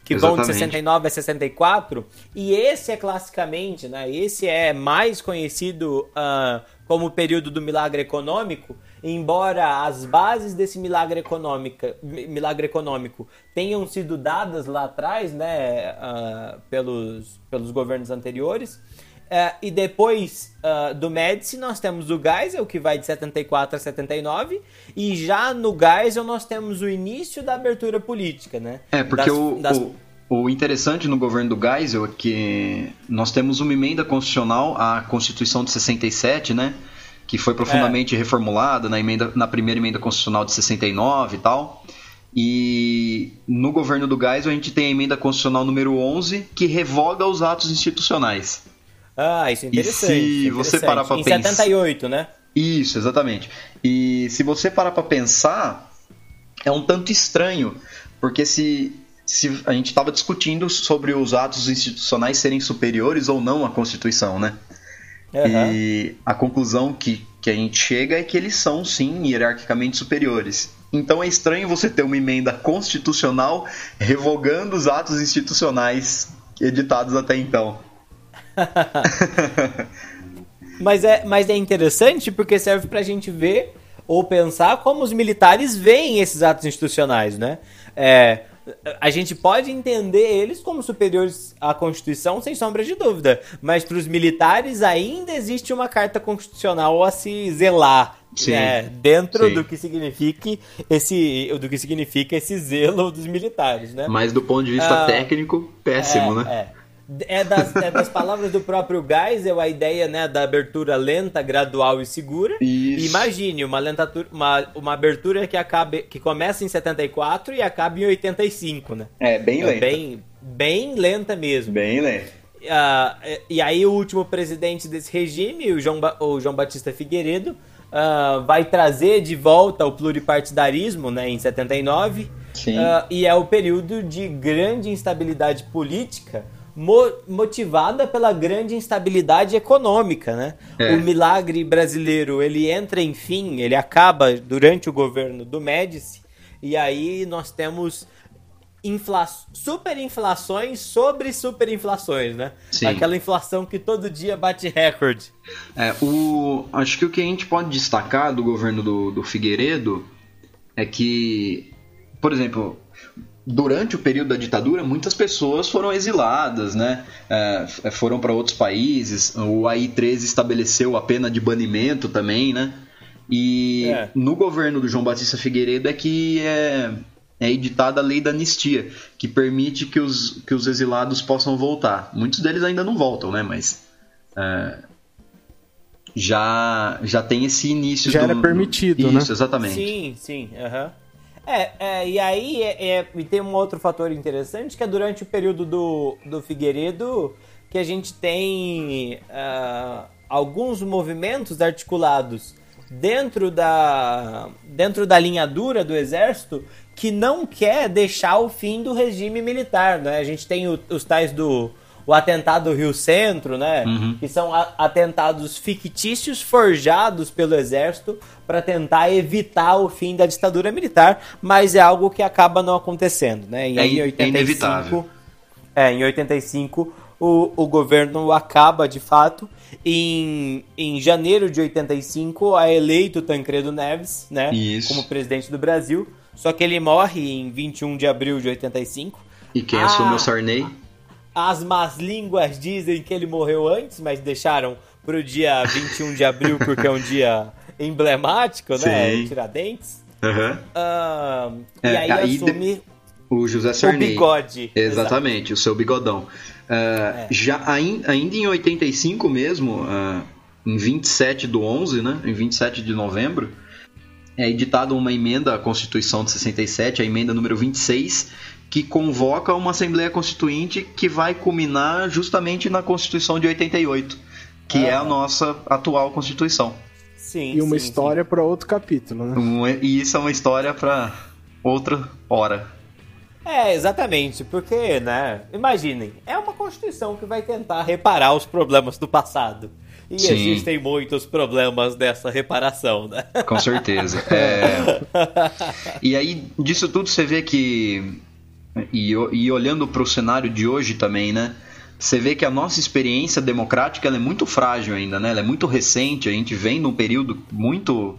que vão de Exatamente. 69 a 64. E esse é classicamente, né? Esse é mais conhecido ah, como o período do milagre econômico, embora as bases desse milagre, econômica, mi- milagre econômico tenham sido dadas lá atrás, né? ah, pelos, pelos governos anteriores. É, e depois ah, do Médici nós temos o Geisel, que vai de 74 a 79, e já no Geisel nós temos o início da abertura política, né? É, porque Das- o, das- o, o interessante no governo do Geisel é que nós temos uma emenda constitucional, a Constituição de 67, né? Que foi profundamente É. reformulada na, emenda, na primeira emenda constitucional de 69 e tal. E no governo do Geisel a gente tem a emenda constitucional número 11, que revoga os atos institucionais. Ah, isso é interessante. se isso é você interessante. parar pra Em pensar- 78, né? Isso, exatamente. E se você parar pra pensar, é um tanto estranho, porque se se a gente estava discutindo sobre os atos institucionais serem superiores ou não à Constituição, né? Uhum. E a conclusão que, que a gente chega é que eles são, sim, hierarquicamente superiores. Então é estranho você ter uma emenda constitucional revogando os atos institucionais editados até então. mas, é, mas é interessante porque serve pra gente ver ou pensar como os militares veem esses atos institucionais, né? É, a gente pode entender eles como superiores à Constituição, sem sombra de dúvida. Mas para os militares ainda existe uma carta constitucional a se zelar. Sim, né? Dentro sim. do que signifique esse. do que significa esse zelo dos militares, né? Mas do ponto de vista ah, técnico, péssimo, é, né? É. É das, é das palavras do próprio Geisel a ideia né, da abertura lenta, gradual e segura. Isso. Imagine uma, lentatura, uma, uma abertura que, acabe, que começa em 74 e acaba em 85, né? É, bem é lenta. Bem, bem lenta mesmo. Bem lenta. Uh, e aí o último presidente desse regime, o João, ba o João Batista Figueiredo, uh, vai trazer de volta o pluripartidarismo né, em 79. Uh, e é o período de grande instabilidade política mo motivada pela grande instabilidade econômica, né? É. O milagre brasileiro, ele entra, enfim, ele acaba durante o governo do Médici, e aí nós temos infla superinflações sobre superinflações, né? Sim. Aquela inflação que todo dia bate recorde. É, o, acho que o que a gente pode destacar do governo do, do Figueiredo é que, por exemplo, durante o período da ditadura, muitas pessoas foram exiladas, né? É, foram para outros países. O AI-13 estabeleceu a pena de banimento também, né? E é. no governo do João Batista Figueiredo é que é, é editada a lei da anistia, que permite que os, que os exilados possam voltar. Muitos deles ainda não voltam, né? Mas é, já, já tem esse início. Já do, era permitido, do, né? Isso, exatamente. Sim, sim. Uhum. É, é, e aí é, é, e tem um outro fator interessante que é durante o período do, do Figueiredo que a gente tem uh, alguns movimentos articulados dentro da, dentro da linha dura do exército que não quer deixar o fim do regime militar. Né? A gente tem o, os tais do o atentado Rio Centro, né? Uhum. Que são atentados fictícios forjados pelo exército para tentar evitar o fim da ditadura militar, mas é algo que acaba não acontecendo, né? E é, em 85, é inevitável. É, em 85 o, o governo acaba de fato. Em, em janeiro de 85 é eleito Tancredo Neves, né? Isso. Como presidente do Brasil. Só que ele morre em 21 de abril de 85. E quem ah, assume o Sarney? As más línguas dizem que ele morreu antes, mas deixaram pro dia 21 de abril porque é um dia emblemático, né? Sim. Tiradentes. Uhum. Uh, é, e aí, aí assume o José Sarney. O bigode. Exatamente, Exato. o seu bigodão. Uh, é. Já ainda em 85 mesmo, uh, em 27 do 11, né? Em 27 de novembro, é editada uma emenda à Constituição de 67, a emenda número 26, que convoca uma Assembleia Constituinte que vai culminar justamente na Constituição de 88, que ah, é a nossa atual Constituição. Sim, e uma sim, história para outro capítulo, né? Um, e isso é uma história para outra hora. É, exatamente, porque, né? Imaginem, é uma Constituição que vai tentar reparar os problemas do passado. E Sim. existem muitos problemas dessa reparação, né? Com certeza. É... e aí, disso tudo você vê que. E, e olhando para o cenário de hoje também, né? Você vê que a nossa experiência democrática é muito frágil ainda, né? Ela é muito recente, a gente vem num período muito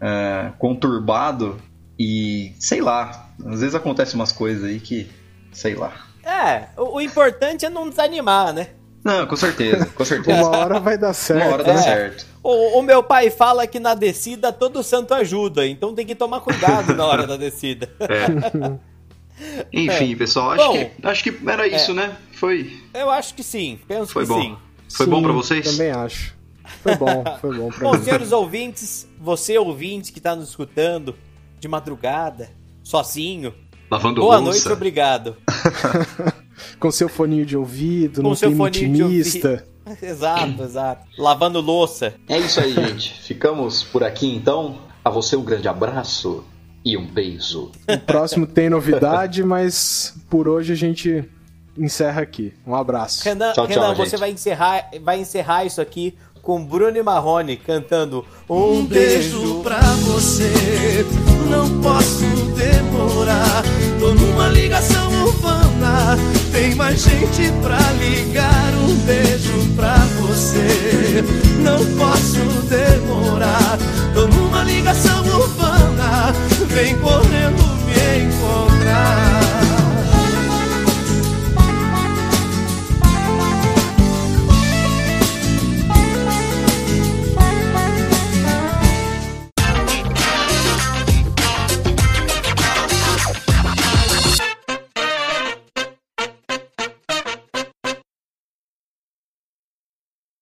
é, conturbado e sei lá, às vezes acontecem umas coisas aí que, sei lá. É, o, o importante é não desanimar, né? Não, com certeza, com certeza. Uma hora vai dar certo. Uma hora dá é. certo. O, o, meu pai fala que na descida todo santo ajuda, então tem que tomar cuidado na hora da descida. É. Enfim, pessoal, acho, bom, que, acho que era isso, é. né? Foi. Eu acho que sim, penso foi que bom. sim. Foi sim, bom para vocês? Também acho. Foi bom, foi bom pra bom, mim. senhores ouvintes, você ouvinte que tá nos escutando de madrugada, sozinho. Lavando Boa louça. noite, obrigado. Com seu foninho de ouvido, Com seu fone intimista. De exato, exato. Lavando louça. É isso aí, gente. Ficamos por aqui então. A você um grande abraço e um beijo. O próximo tem novidade, mas por hoje a gente encerra aqui. Um abraço. Renan, Tchau, tchau, Renan você gente. vai encerrar, vai encerrar isso aqui com Bruno e Marrone cantando Um, Um beijo pra você, não posso demorar. Tô numa ligação urbana, tem mais gente pra ligar. Um beijo pra você, não posso demorar. Tô numa ligação urbana, vem correndo me encontrar.